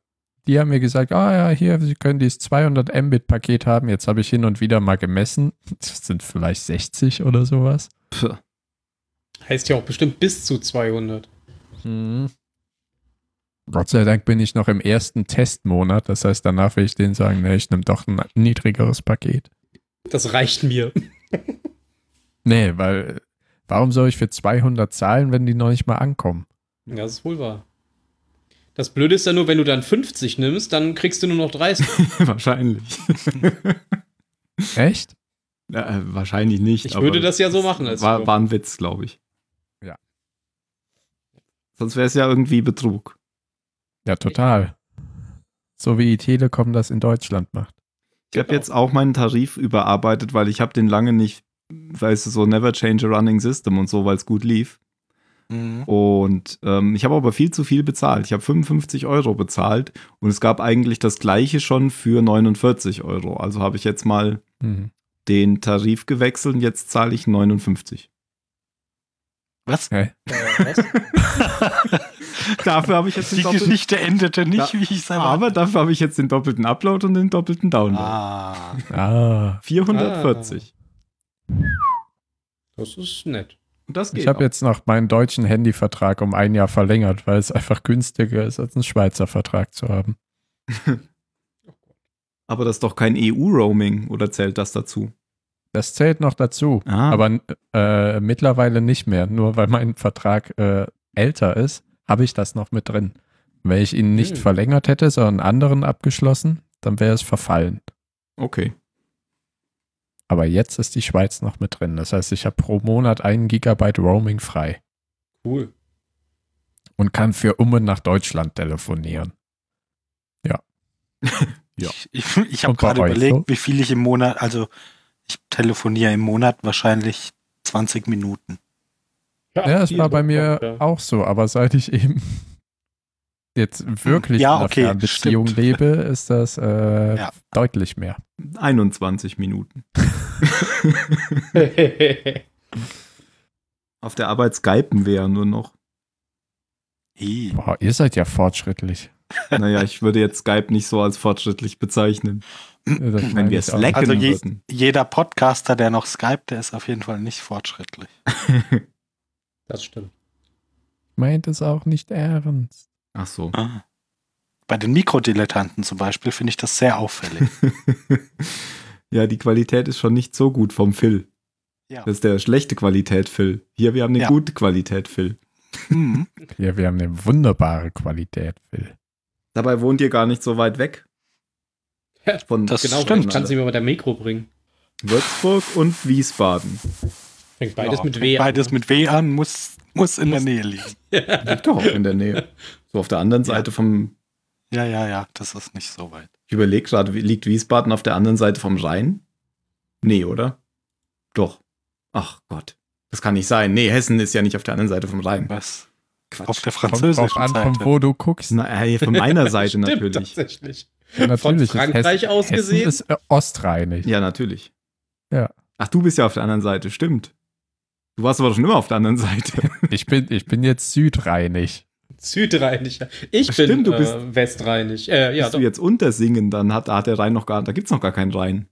die haben mir gesagt, ah ja, hier, Sie können dieses 200 Mbit Paket haben. Jetzt habe ich hin und wieder mal gemessen. Das sind vielleicht 60 oder sowas. Puh. Heißt ja auch bestimmt bis zu 200. Mhm. Gott sei Dank bin ich noch im ersten Testmonat. Das heißt, danach will ich denen sagen, ne, ich nehme doch ein niedrigeres Paket. Das reicht mir. Nee, weil warum soll ich für 200 zahlen, wenn die noch nicht mal ankommen? Ja, das ist wohl wahr. Das Blöde ist ja nur, wenn du dann 50 nimmst, dann kriegst du nur noch 30. wahrscheinlich. Echt? ja, äh, wahrscheinlich nicht. Ich würde das ja so machen als war, war ein Witz, glaube ich. Ja. Sonst wäre es ja irgendwie Betrug. Ja, total. So wie die Telekom das in Deutschland macht. Ich habe Genau. jetzt auch meinen Tarif überarbeitet, weil ich habe den lange nicht, weißt du, so never change a running system und so, weil es gut lief. Mhm. Und ähm, ich habe aber viel zu viel bezahlt. Ich habe 55 Euro bezahlt und es gab eigentlich das gleiche schon für 49 Euro. Also habe ich jetzt mal Mhm. den Tarif gewechselt und jetzt zahle ich 59. Was? Okay. Äh, was? Dafür habe ich jetzt den Die doppelten, Geschichte endete nicht, Ja, wie ich es aber dafür habe ich jetzt den doppelten Upload und den doppelten Download. Ah, Ah, 440. Das ist nett. Das geht. ich habe jetzt noch meinen deutschen Handyvertrag um ein Jahr verlängert, weil es einfach günstiger ist, als einen Schweizer Vertrag zu haben. aber das ist doch kein EU-Roaming oder zählt das dazu? Das zählt noch dazu. Ah. Aber äh, mittlerweile nicht mehr. Nur weil mein Vertrag äh, älter ist, habe ich das noch mit drin. Wenn ich ihn nicht Hm. verlängert hätte, sondern einen anderen abgeschlossen, dann wäre es verfallen. Okay. Aber jetzt ist die Schweiz noch mit drin. Das heißt, ich habe pro Monat einen Gigabyte Roaming frei Cool. und kann für um und nach Deutschland telefonieren. Ja. ich, ich, ich habe gerade überlegt, so? wie viel ich im Monat, also ich telefoniere im Monat wahrscheinlich 20 Minuten. Ja, das viel war bei mir ja. auch so. Aber seit ich eben jetzt wirklich Ja, in einer okay, Fernbeziehung stimmt. lebe, ist das äh, Ja. deutlich mehr. 21 Minuten. Auf der Arbeit skypen wir ja nur noch. Boah, ihr seid ja fortschrittlich. Naja, ich würde jetzt Skype nicht so als fortschrittlich bezeichnen. Wenn wir slacken Also je, würden. jeder Podcaster, der noch Skype, der ist auf jeden Fall nicht fortschrittlich. Das stimmt. meint es auch nicht ernst. Ach so. Ah. bei den Mikrodilettanten zum Beispiel finde ich das sehr auffällig. ja, die Qualität ist schon nicht so gut vom Phil. Ja. Das ist der schlechte Qualität Phil. Hier, wir haben eine Ja. gute Qualität Phil. Mhm. Ja, wir haben eine wunderbare Qualität, Phil. Dabei wohnt ihr gar nicht so weit weg. Ja, Von das Genau, stimmt. ich kann sie mir mit der Mikro bringen. Würzburg und Wiesbaden. Fängt beides Ja, mit fängt W an. Beides mit W an, muss, muss in der Nähe liegen. Liegt doch auch in der Nähe. So auf der anderen Ja. Seite vom. Ja, ja, ja, das ist nicht so weit. Ich überlege gerade, wie- liegt Wiesbaden auf der anderen Seite vom Rhein? Nee, oder? Doch. Ach Gott. Das kann nicht sein. Nee, Hessen ist ja nicht auf der anderen Seite vom Rhein. Was? Quatsch. Auf der Kommt französischen drauf an, Seite. von wo du guckst. Na, ey, von meiner Seite Stimmt, natürlich. tatsächlich. Ja, Von ist Frankreich Hessen, aus gesehen? Ist äh, ostrheinig. Ja, natürlich. Ja. Ach, du bist ja auf der anderen Seite, stimmt. Du warst aber schon immer auf der anderen Seite. Ich bin, ich bin jetzt südrheinig. Südrheinig. Ich Stimmt, bin du äh, bist- Westrheinig. Äh, ja, bist doch. du jetzt unter Singen, dann hat, hat der Rhein noch gar, da gibt's noch gar keinen Rhein.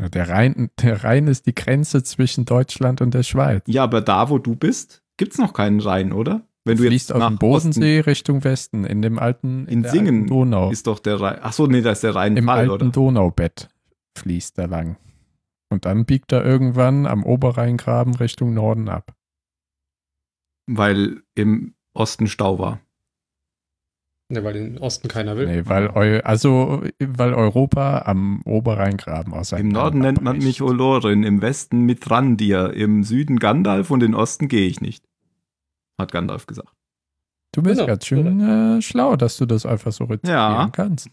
Ja, Der Rhein, der Rhein ist die Grenze zwischen Deutschland und der Schweiz. Ja, aber da, wo du bist, gibt's noch keinen Rhein, oder? Wenn du fließt jetzt nach dem Bodensee Richtung Westen, in dem alten In der Singen alten Donau. Osten, ist doch der Rhein. Ach so, nee, da ist der Rhein Im Fall, alten oder? Donaubett fließt er lang. Und dann biegt er irgendwann am Oberrheingraben Richtung Norden ab. Weil im Osten Stau war. Ja, weil den Osten keiner will. Nee, weil, Eu also, weil Europa am Oberrheingraben aus Im Norden nennt man mich Olorin, im Westen Mithrandir, im Süden Gandalf und in den Osten gehe ich nicht. Hat Gandalf gesagt. Du bist Genau, ganz schön äh, schlau, dass du das einfach so rezitieren Ja. kannst.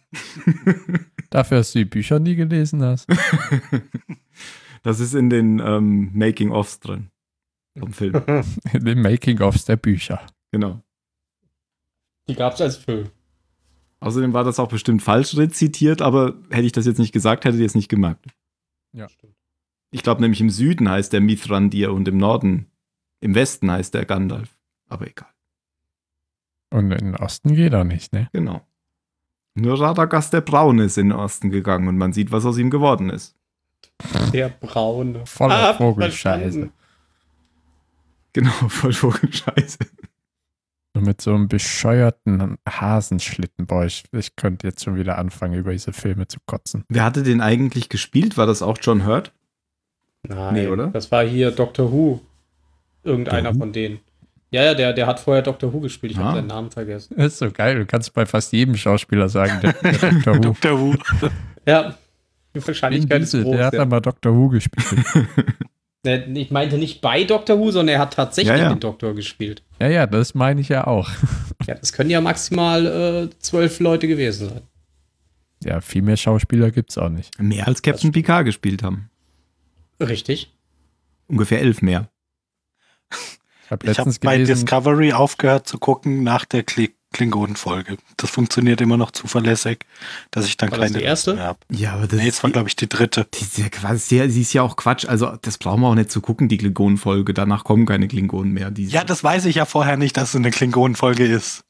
Dafür, dass du die Bücher nie gelesen hast. Das ist in den ähm, Making-ofs drin. Vom Film. In den Making-ofs der Bücher. Genau. Die gab es als Film. Außerdem war das auch bestimmt falsch rezitiert, aber hätte ich das jetzt nicht gesagt, hättet ihr es nicht gemerkt. Stimmt. Ich glaube nämlich im Süden heißt der Mithrandir und im Norden, im Westen heißt der Gandalf. Aber egal. Und in den Osten geht er nicht, ne? Genau. Nur Radagast der Braune ist in den Osten gegangen und man sieht, was aus ihm geworden ist. Der braune. Voller Ah, Vogelscheiße. verstanden. Genau, voll Vogelscheiße. Nur mit so einem bescheuerten Hasenschlitten. Boah, ich, ich könnte jetzt schon wieder anfangen, über diese Filme zu kotzen. Wer hatte den eigentlich gespielt? War das auch John Hurt? Nein, Nee, oder? Das war hier Doctor Who. Irgendeiner Doctor Who? von denen. Ja, ja, der, der hat vorher Doctor Who gespielt. Ich Ah. habe seinen Namen vergessen. Das ist so geil. Du kannst bei fast jedem Schauspieler sagen, der, der Dr. Who. Dr. Who. Ja, die Wahrscheinlichkeit ist Diesel, groß. der hat ja. aber Dr. Who gespielt. Ich meinte nicht bei Doctor Who, sondern er hat tatsächlich Ja, ja. den Doktor gespielt. Ja, ja, das meine ich ja auch. Ja, das können ja maximal äh, zwölf Leute gewesen sein. Ja, viel mehr Schauspieler gibt's auch nicht. Mehr als Captain Picard gespielt haben. Richtig. Ungefähr elf mehr. Ich habe letztens bei gelesen, Discovery aufgehört zu gucken nach der Kli Klingonen-Folge. Das funktioniert immer noch zuverlässig, dass ich dann War das keine die erste? Mehr habe. Ja, aber das Nee, es war, glaube ich, die dritte. die, ist ja quasi, sie ist ja auch Quatsch. Also, das brauchen wir auch nicht zu gucken, die Klingonen-Folge. Danach kommen keine Klingonen mehr. Die, Ja, das weiß ich ja vorher nicht, dass es eine Klingonen-Folge ist.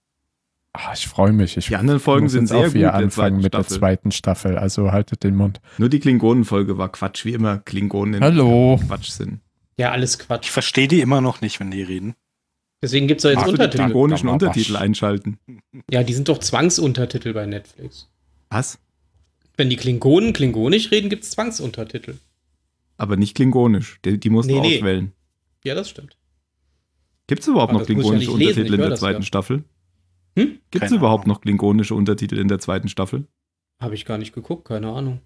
Ah, ich freue mich. Ich Die anderen Folgen sind jetzt sehr auch gut der anfangen mit der Staffel. zweiten Staffel. Also haltet den Mund. Nur die Klingonen-Folge war Quatsch, wie immer Klingonen in Hallo. Quatsch sind. Ja, alles Ich Quatsch. verstehe die immer noch nicht, wenn die reden. Deswegen gibt es ja jetzt Magst du die Untertitel. klingonischen Untertitel einschalten? Ja, die sind doch Zwangsuntertitel bei Netflix. Was? Wenn die Klingonen klingonisch reden, gibt es Zwangsuntertitel. Aber nicht klingonisch. Die, die musst du Nee, nee. auswählen. Ja, das stimmt. Gibt es überhaupt Aber noch ja klingonische lesen, Untertitel in der zweiten ja. Staffel? Hm? Gibt es überhaupt Ahnung. noch klingonische Untertitel in der zweiten Staffel? Habe ich gar nicht geguckt, keine Ahnung.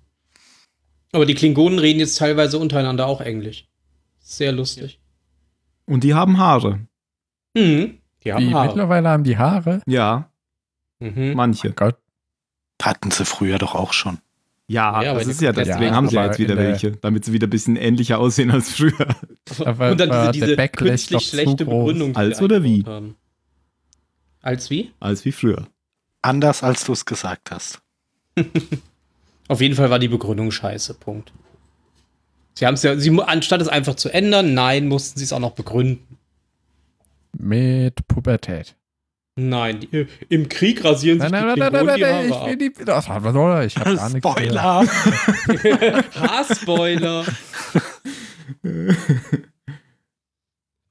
Aber die Klingonen reden jetzt teilweise untereinander auch Englisch. Sehr lustig. Und die haben Haare. Mhm. Die haben Wie, Haare. mittlerweile haben die Haare. Ja, Mhm. manche. Gott, Hatten sie früher doch auch schon. Ja, Ja, das die ist ja, deswegen ja, haben sie ja jetzt wieder welche, damit sie wieder ein bisschen ähnlicher aussehen als früher. Aber Und dann diese, der diese Backlash künstlich schlechte. Begründung. die Als oder wie? Haben. Als wie? Als wie früher. Anders, als du es gesagt hast. Auf jeden Fall war die Begründung scheiße. Punkt. Sie haben es ja, sie, anstatt es einfach zu ändern, nein, mussten sie es auch noch begründen. Mit Pubertät. Nein, die, äh, im Krieg rasieren sich Nein, nein, die nein, nein, Klingonen nein, die nein, Haare ich will die. Das hat doch. Ich habe gar nichts. Spoiler! Haarspoiler.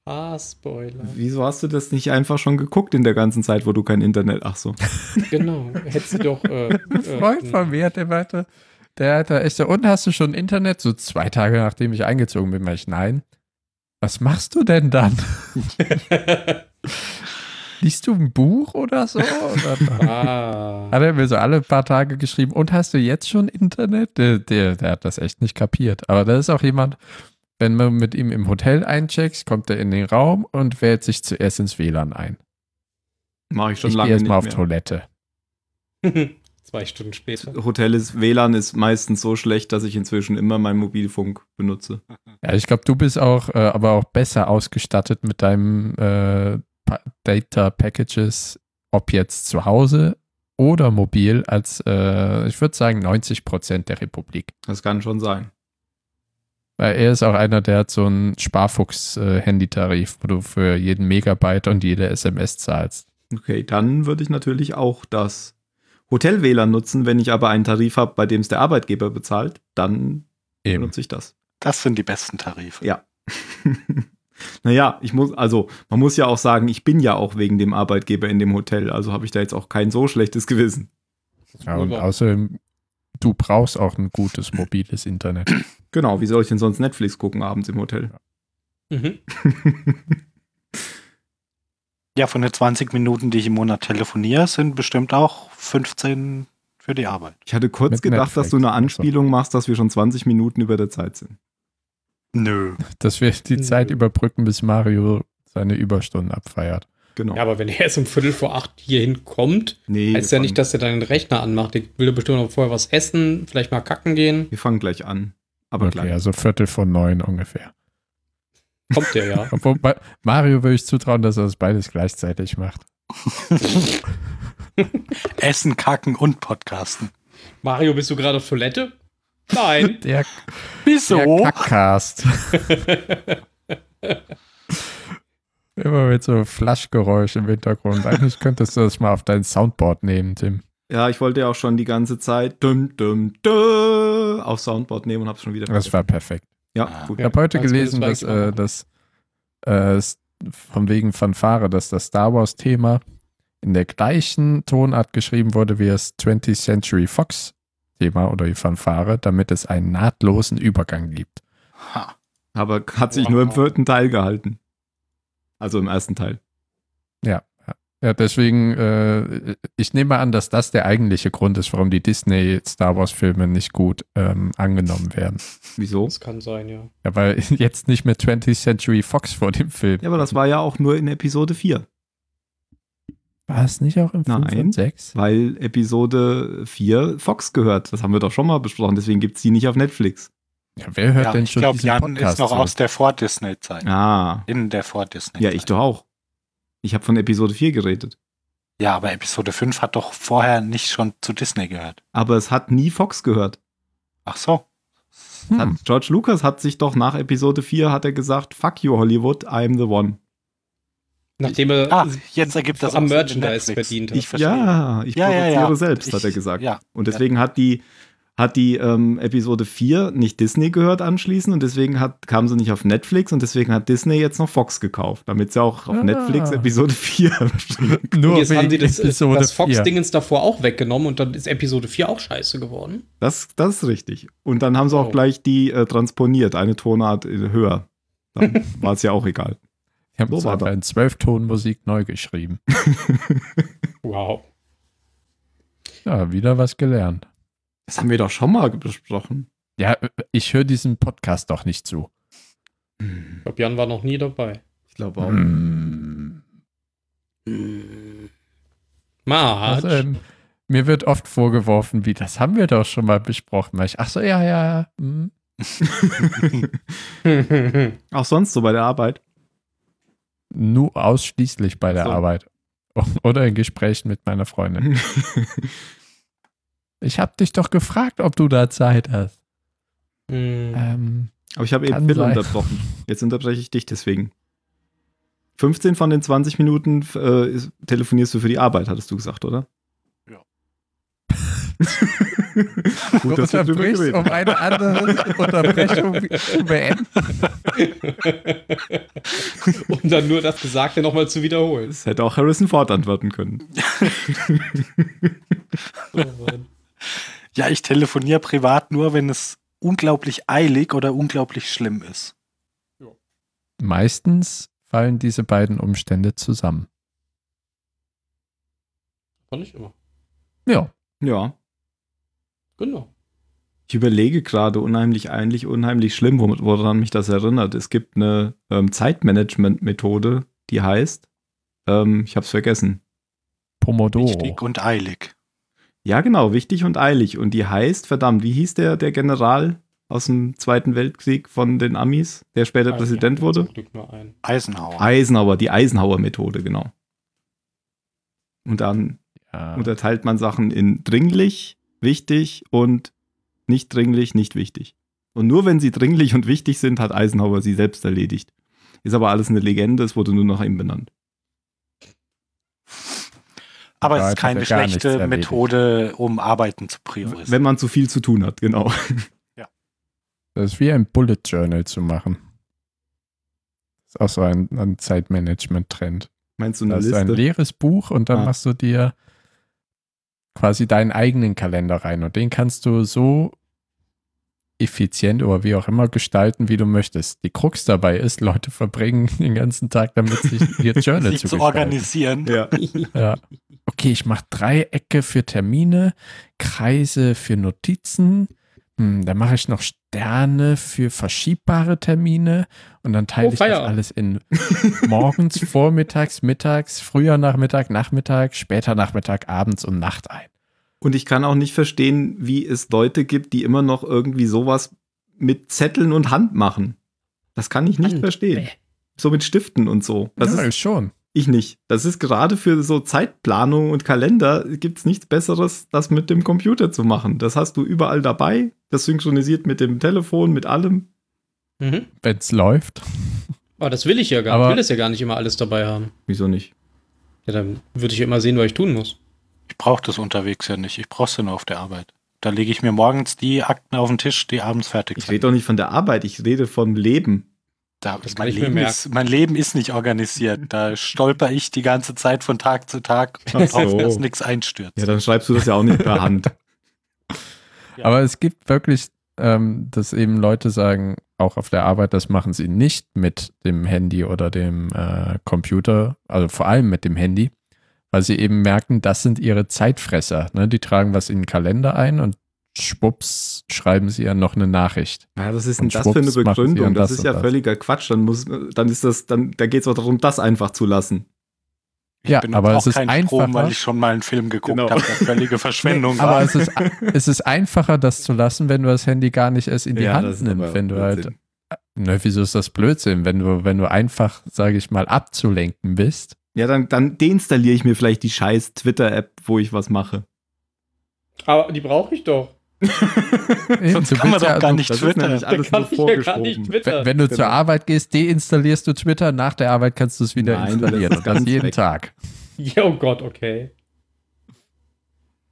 Ah, Spoiler. Wieso hast du das nicht einfach schon geguckt in der ganzen Zeit, wo du kein Internet. Ach so. Genau. Hättest du doch. Äh, Ein Freund von mir, der meinte, der hat da echt so, und hast du schon Internet? So zwei Tage nachdem ich eingezogen bin, meinte ich, nein. Was machst du denn dann? Liest du ein Buch oder so? Oder ah. hat er mir so alle paar Tage geschrieben, und hast du jetzt schon Internet? Der, der, der hat das echt nicht kapiert. Aber da ist auch jemand, wenn man mit ihm im Hotel eincheckt, kommt er in den Raum und wählt sich zuerst ins WLAN ein. Mache ich schon ich gehe lange nicht erstmal auf mehr. Toilette. Zwei Stunden später. Hotel ist, WLAN ist meistens so schlecht, dass ich inzwischen immer meinen Mobilfunk benutze. Ja, ich glaube, du bist auch, äh, aber auch besser ausgestattet mit deinem äh, Data Packages, ob jetzt zu Hause oder mobil, als äh, ich würde sagen 90 Prozent der Republik. Das kann schon sein. Weil er ist auch einer, der hat so einen Sparfuchs-Handytarif, wo du für jeden Megabyte und jede SMS zahlst. Okay, dann würde ich natürlich auch das Hotel-WLAN nutzen. Wenn ich aber einen Tarif habe, bei dem es der Arbeitgeber bezahlt, dann Eben. benutze ich das. Das sind die besten Tarife. Ja. naja, ich muss, also man muss ja auch sagen, ich bin ja auch wegen dem Arbeitgeber in dem Hotel, also habe ich da jetzt auch kein so schlechtes Gewissen. Ja, und außerdem, du brauchst auch ein gutes mobiles Internet. Genau, wie soll ich denn sonst Netflix gucken abends im Hotel? Mhm. Ja, von den 20 Minuten, die ich im Monat telefoniere, sind bestimmt auch 15 für die Arbeit. Ich hatte kurz Mit gedacht, dass du Netflix. eine Anspielung machst, dass wir schon 20 Minuten über der Zeit sind. Nö. Dass wir die Nö. Zeit überbrücken, bis Mario seine Überstunden abfeiert. Genau. Ja, aber wenn er erst um Viertel vor acht hierhin kommt, nee, heißt ja nicht, dass er deinen Rechner anmacht. Ich will bestimmt noch vorher was essen, vielleicht mal kacken gehen. wir fangen gleich an. Aber Okay, gleich. also Viertel von neun ungefähr. Kommt der ja. Obwohl, Mario würde ich zutrauen, dass er das beides gleichzeitig macht. Essen, kacken und podcasten. Mario, bist du gerade auf Toilette? Nein. Der, Wieso? der Kackcast. Immer mit so Flaschgeräusch im Hintergrund. Eigentlich könntest du das mal auf dein Soundboard nehmen, Tim. Ja, ich wollte ja auch schon die ganze Zeit dum, dum, dum, auf Soundboard nehmen und hab's schon wieder Das war perfekt. Ja, Ah. gut. Ich habe heute gelesen, dass, äh, dass äh, von wegen Fanfare, dass das Star Wars-Thema in der gleichen Tonart geschrieben wurde wie das 20th Century Fox-Thema oder die Fanfare, damit es einen nahtlosen Übergang gibt. Ha. Aber hat sich nur im vierten Teil gehalten. Also im ersten Teil. Ja, deswegen, äh, ich nehme an, dass das der eigentliche Grund ist, warum die Disney-Star Wars-Filme nicht gut ähm, angenommen werden. Wieso? Das kann sein, ja. Ja, weil jetzt nicht mehr 20th Century Fox vor dem Film. Ja, aber das war ja auch nur in Episode 4. War es nicht auch im 5 Nein. und 6? Weil Episode 4 Fox gehört. Das haben wir doch schon mal besprochen, deswegen gibt's die nicht auf Netflix. Ja, wer hört Ja, denn ich schon glaube, diesen Jan Podcast ist noch so? aus der Vor-Disney-Zeit. Ah. In der Vor-Disney-Zeit. Ja, ich doch auch. Ich habe von Episode 4 geredet. Ja, aber Episode 5 hat doch vorher nicht schon zu Disney gehört. Aber es hat nie Fox gehört. Ach so. Hm. Hat, George Lucas hat sich doch nach Episode 4 hat er gesagt, fuck you Hollywood, I'm the one. Nachdem er Ah, jetzt ergibt das am Merchandise Netflix. verdient hat. Ich, verstehe. ja, ich Ja, ja, produziere ja. selbst, Ich- hat er gesagt. Ja. Und deswegen hat die, hat die ähm, Episode 4 nicht Disney gehört anschließend und deswegen hat, kam sie nicht auf Netflix und deswegen hat Disney jetzt noch Fox gekauft, damit sie auch auf Ah. Netflix Episode 4 Nur Und jetzt haben sie das, das 4. Fox-Dingens davor auch weggenommen und dann ist Episode 4 auch scheiße geworden. Das, das ist richtig. Und dann haben sie auch Oh. gleich die äh, transponiert, eine Tonart äh, höher. Dann war es ja auch egal. Ich habe So einfach in Zwölftonmusik neu geschrieben. Wow. Ja, wieder was gelernt. Das haben wir doch schon mal besprochen. Ja, ich höre diesen Podcast doch nicht zu. Ich glaube, Jan war noch nie dabei. Ich glaube auch. Hm. Marge. Also, ähm, mir wird oft vorgeworfen, wie, das haben wir doch schon mal besprochen. Weil ich, ach so, ja, ja. hm. Auch sonst so bei der Arbeit. Nur ausschließlich bei der So. Arbeit. Oder in Gesprächen mit meiner Freundin. Ich habe dich doch gefragt, ob du da Zeit hast. Hm. Ähm, Aber ich habe eben Phil unterbrochen. Jetzt unterbreche ich dich deswegen. 15 von den 20 Minuten äh, ist, telefonierst du für die Arbeit, hattest du gesagt, oder? Ja. Gut, Du unterbrichst, um eine andere Unterbrechung zu beenden. um dann nur das Gesagte nochmal zu wiederholen. Das hätte auch Harrison Ford antworten können. Oh Mann. Ja, ich telefoniere privat nur, wenn es unglaublich eilig oder unglaublich schlimm ist. Meistens fallen diese beiden Umstände zusammen. Aber nicht immer. Ja. Ja. Genau. Ich überlege gerade unheimlich, eigentlich unheimlich schlimm, wor- woran mich das erinnert. Es gibt eine ähm, Zeitmanagement-Methode, die heißt, ähm, ich habe es vergessen. Pomodoro. Wichtig und eilig. Ja, genau, wichtig und eilig. Und die heißt, verdammt, wie hieß der, der General aus dem Zweiten Weltkrieg von den Amis, der später Also, Präsident wurde? Eisenhower. Eisenhower, die Eisenhower-Methode, genau. Und dann Ja. unterteilt man Sachen in dringlich, wichtig und nicht dringlich, nicht wichtig. Und nur wenn sie dringlich und wichtig sind, hat Eisenhower sie selbst erledigt. Ist aber alles eine Legende, es wurde nur nach ihm benannt. Aber es Ja, ist jetzt hat keine schlechte. Methode, um Arbeiten zu priorisieren. Wenn man zu viel zu tun hat, genau. Das ist wie ein Bullet Journal zu machen. Das ist auch so ein, ein Zeitmanagement-Trend. Meinst du eine Das ist ein Liste? leeres Buch und dann Ah. machst du dir quasi deinen eigenen Kalender rein und den kannst du so effizient oder wie auch immer gestalten, wie du möchtest. Die Krux dabei ist, Leute verbringen den ganzen Tag damit, sich ihr Journal sich zu, zu organisieren. Ja. Ja. Okay, ich mache Dreiecke für Termine, Kreise für Notizen. Hm, dann mache ich noch Sterne für verschiebbare Termine und dann teile Oh, ich das Feierabend. alles in morgens, vormittags, mittags, früher Nachmittag, Nachmittag, später Nachmittag, abends und Nacht ein. Und ich kann auch nicht verstehen, wie es Leute gibt, die immer noch irgendwie sowas mit Zetteln und Hand machen. Das kann ich nicht Hand, verstehen. So mit Stiften und so. Das ja, ist schon. ich nicht. Das ist gerade für so Zeitplanung und Kalender gibt es nichts Besseres, das mit dem Computer zu machen. Das hast du überall dabei. Das synchronisiert mit dem Telefon, mit allem. Mhm. Wenn es läuft. Aber das will ich ja gar nicht. Ich will es ja gar nicht immer alles dabei haben. Wieso nicht? Ja, dann würde ich ja immer sehen, was ich tun muss. Ich brauche das unterwegs ja nicht. Ich brauche es ja nur auf der Arbeit. Da lege ich mir morgens die Akten auf den Tisch, die abends fertig Ich sind. rede doch nicht von der Arbeit, ich rede vom Leben. Da, mein, ich Leben ist, mein Leben ist nicht organisiert. Da stolper ich die ganze Zeit von Tag zu Tag und hoffe, so. dass nichts einstürzt. Ja, dann schreibst du das ja auch nicht per Hand. Ja. Aber es gibt wirklich, ähm, dass eben Leute sagen, auch auf der Arbeit, das machen sie nicht mit dem Handy oder dem äh, Computer, also vor allem mit dem Handy, weil sie eben merken, das sind ihre Zeitfresser. Ne? Die tragen was in den Kalender ein und schwupps schreiben sie ja noch eine Nachricht. Ja, was ist denn Und das für eine Begründung? Das, das ist ja das. völliger Quatsch. Dann muss, dann ist das, dann, da geht es auch darum, das einfach zu lassen. Ja, benutze aber es ist keinen einfacher. Strom, weil ich schon mal einen Film geguckt Genau. habe, der völlige Verschwendung aber war. es ist, es ist einfacher, das zu lassen, wenn du das Handy gar nicht erst in die Ja, das Hand nimmst. aber Wenn du halt, ne, wieso ist das Blödsinn? Wenn du, wenn du einfach, sage ich mal, abzulenken bist. Ja, dann, dann deinstalliere ich mir vielleicht die scheiß Twitter-App, wo ich was mache. Aber die brauche ich doch. Sonst Du kann man ja- doch gar nicht Das ist twittern. Da alles kann nur ich ja gar nicht vorgeschoben. twittern. Wenn, wenn du Genau. zur Arbeit gehst, deinstallierst du Twitter, nach der Arbeit kannst du es wieder Nein, installieren. das ganz jeden weg. Tag. Ja, oh Gott, okay.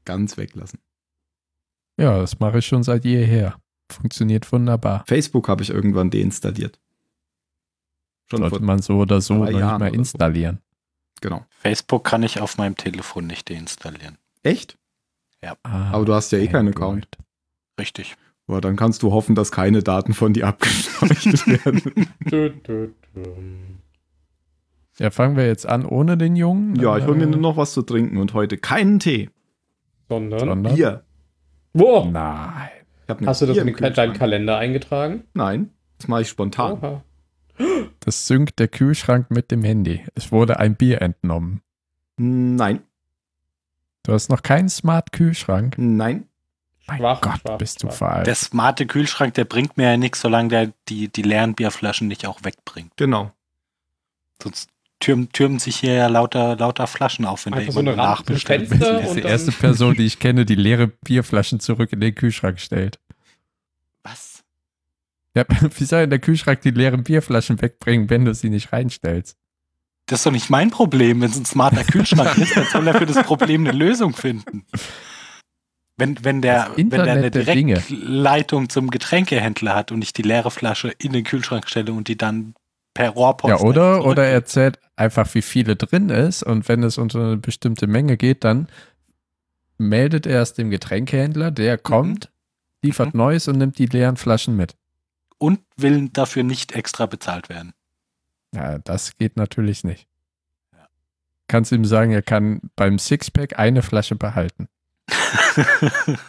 Ganz weglassen. Ja, das mache ich schon seit jeher. Funktioniert wunderbar. Facebook habe ich irgendwann deinstalliert. Schon Sollte vor, man so oder so noch nicht so. installieren. Genau. Facebook kann ich auf meinem Telefon nicht deinstallieren. Echt? Ah, Aber du hast ja eh keinen. Account. Richtig. Boah, dann kannst du hoffen, dass keine Daten von dir abgeschleucht werden. Ja, fangen wir jetzt an ohne den Jungen. ja, ich hole mir nur noch was zu trinken und heute keinen Tee. Sondern. Sondern? Bier. Wo? Nein. Ne Hast du das in deinen. Kalender eingetragen? Nein, das mache ich spontan. Oha. Das synkt der Kühlschrank mit dem Handy. Es wurde ein Bier entnommen. Nein, Du hast noch keinen Smart-Kühlschrank. nein. Mein Schwach, Gott, schwach, bist du veraltet. Der smarte Kühlschrank, der bringt mir ja nichts, solange der die, die leeren Bierflaschen nicht auch wegbringt. Genau. Sonst türmen, türmen sich hier ja lauter, lauter Flaschen auf, wenn der Einfach so jemand nachbestellt. so Fenster Das ist die erste Person, die ich kenne, die leere Bierflaschen zurück in den Kühlschrank stellt. Ja, wie soll der Kühlschrank die leeren Bierflaschen wegbringen, wenn du sie nicht reinstellst? Das ist doch nicht mein Problem. Wenn es ein smarter Kühlschrank ist, dann soll er für das Problem eine Lösung finden. Wenn, wenn der, wenn der eine. Direktleitung zum Getränkehändler hat und ich die leere Flasche in den Kühlschrank stelle und die dann per Rohrpost. Ja, oder, oder er zählt einfach, wie viele drin ist und wenn es unter eine bestimmte Menge geht, dann meldet er es dem Getränkehändler, der kommt, liefert Mhm. Neues und nimmt die leeren Flaschen mit. Und will dafür nicht extra bezahlt werden. Ja, das geht natürlich nicht. Kannst ihm sagen, er kann beim Sixpack eine Flasche behalten.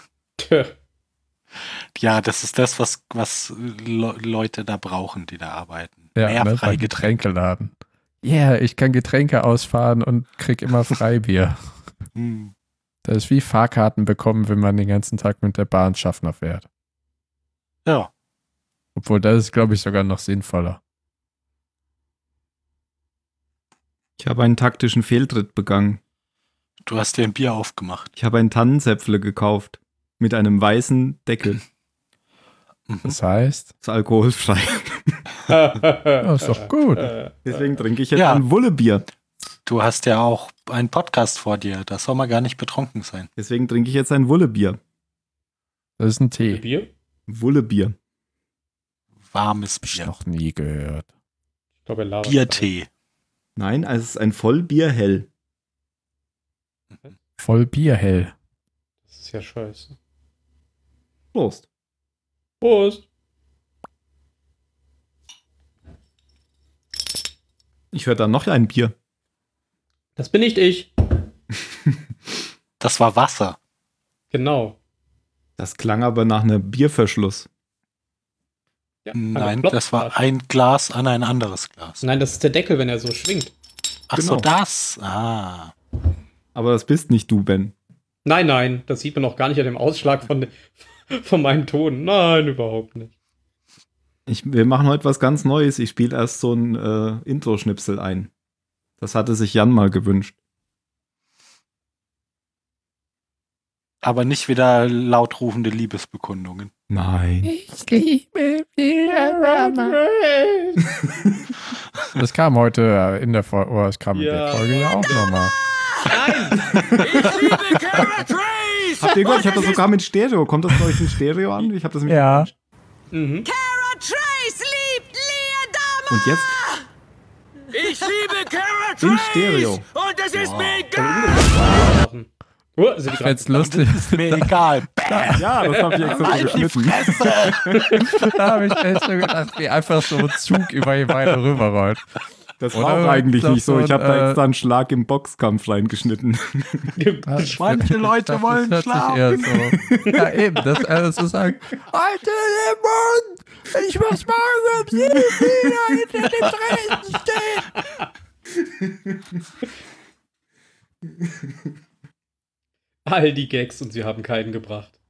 Ja, das ist das, was, was Le Leute da brauchen, die da arbeiten. Ja, Mehr ne, freie Getränke. Getränkeladen. Ja, yeah, ich kann Getränke ausfahren und krieg immer Freibier. Hm. Das ist wie Fahrkarten bekommen, wenn man den ganzen Tag mit der Bahn Schaffner fährt. Ja, Obwohl, das ist, glaube ich, sogar noch sinnvoller. Ich habe einen taktischen Fehltritt begangen. du hast dir ein Bier aufgemacht. Ich habe einen Tannenzäpfle gekauft. Mit einem weißen Deckel. Mhm. Das heißt, Das ist alkoholfrei. ja, ist doch gut. Deswegen trinke ich jetzt Ja. ein Wullebier. Du hast ja auch einen Podcast vor dir. Da soll man gar nicht betrunken sein. Deswegen trinke ich jetzt ein Wullebier. Das ist ein Tee. Bier? Wullebier. Warmes Hab ich Bier. noch nie gehört. Ich glaube, er labert. Biertee. Nein, also es ist ein Vollbier hell. Voll Bierhell. Das ist ja scheiße. Prost. Prost. Ich höre da noch ein Bier. Das bin nicht ich. Das war Wasser. Genau. Das klang aber nach einem Bierverschluss. Ja, Nein, das war ein Glas an ein anderes Glas. Nein, das ist der Deckel, wenn er so schwingt. Ach so, Genau. das. Ah. Aber das bist nicht du, Ben. Nein, nein, das sieht man auch gar nicht an dem Ausschlag von, von meinem Ton. Nein, überhaupt nicht. Ich, wir machen heute was ganz Neues. Ich spiele erst so ein äh, Intro-Schnipsel ein. Das hatte sich Jan mal gewünscht. Aber nicht wieder lautrufende Liebesbekundungen. Nein. Ich liebe Das kam heute in der Folge, oh, es kam in Ja. der Folge ja auch nochmal. Habt ihr gehört? Ich habe das sogar mit Stereo. Kommt das bei euch in Stereo an? Ich habe das mit Ja. Mhm. Trace liebt Leah Und jetzt Ich liebe Cara in Stereo. und es ist mir egal. Oh, sind die find's lustig. Ist mir egal. Ja, das habe ich extra so Halt geschnitten. Da habe ich echt so gedacht, wie einfach so ein Zug über die Beine rüberrollt. Das Oder war auch eigentlich nicht so. Ich habe da äh, extra einen Schlag im Boxkampf reingeschnitten. Manche Leute Das wollen schlafen. eher so. Ja, eben, das alles zu sagen. Halte den Mund! Ich muss morgen um sieben wieder hinter dem Tresen stehen! All die Gags und sie haben keinen gebracht.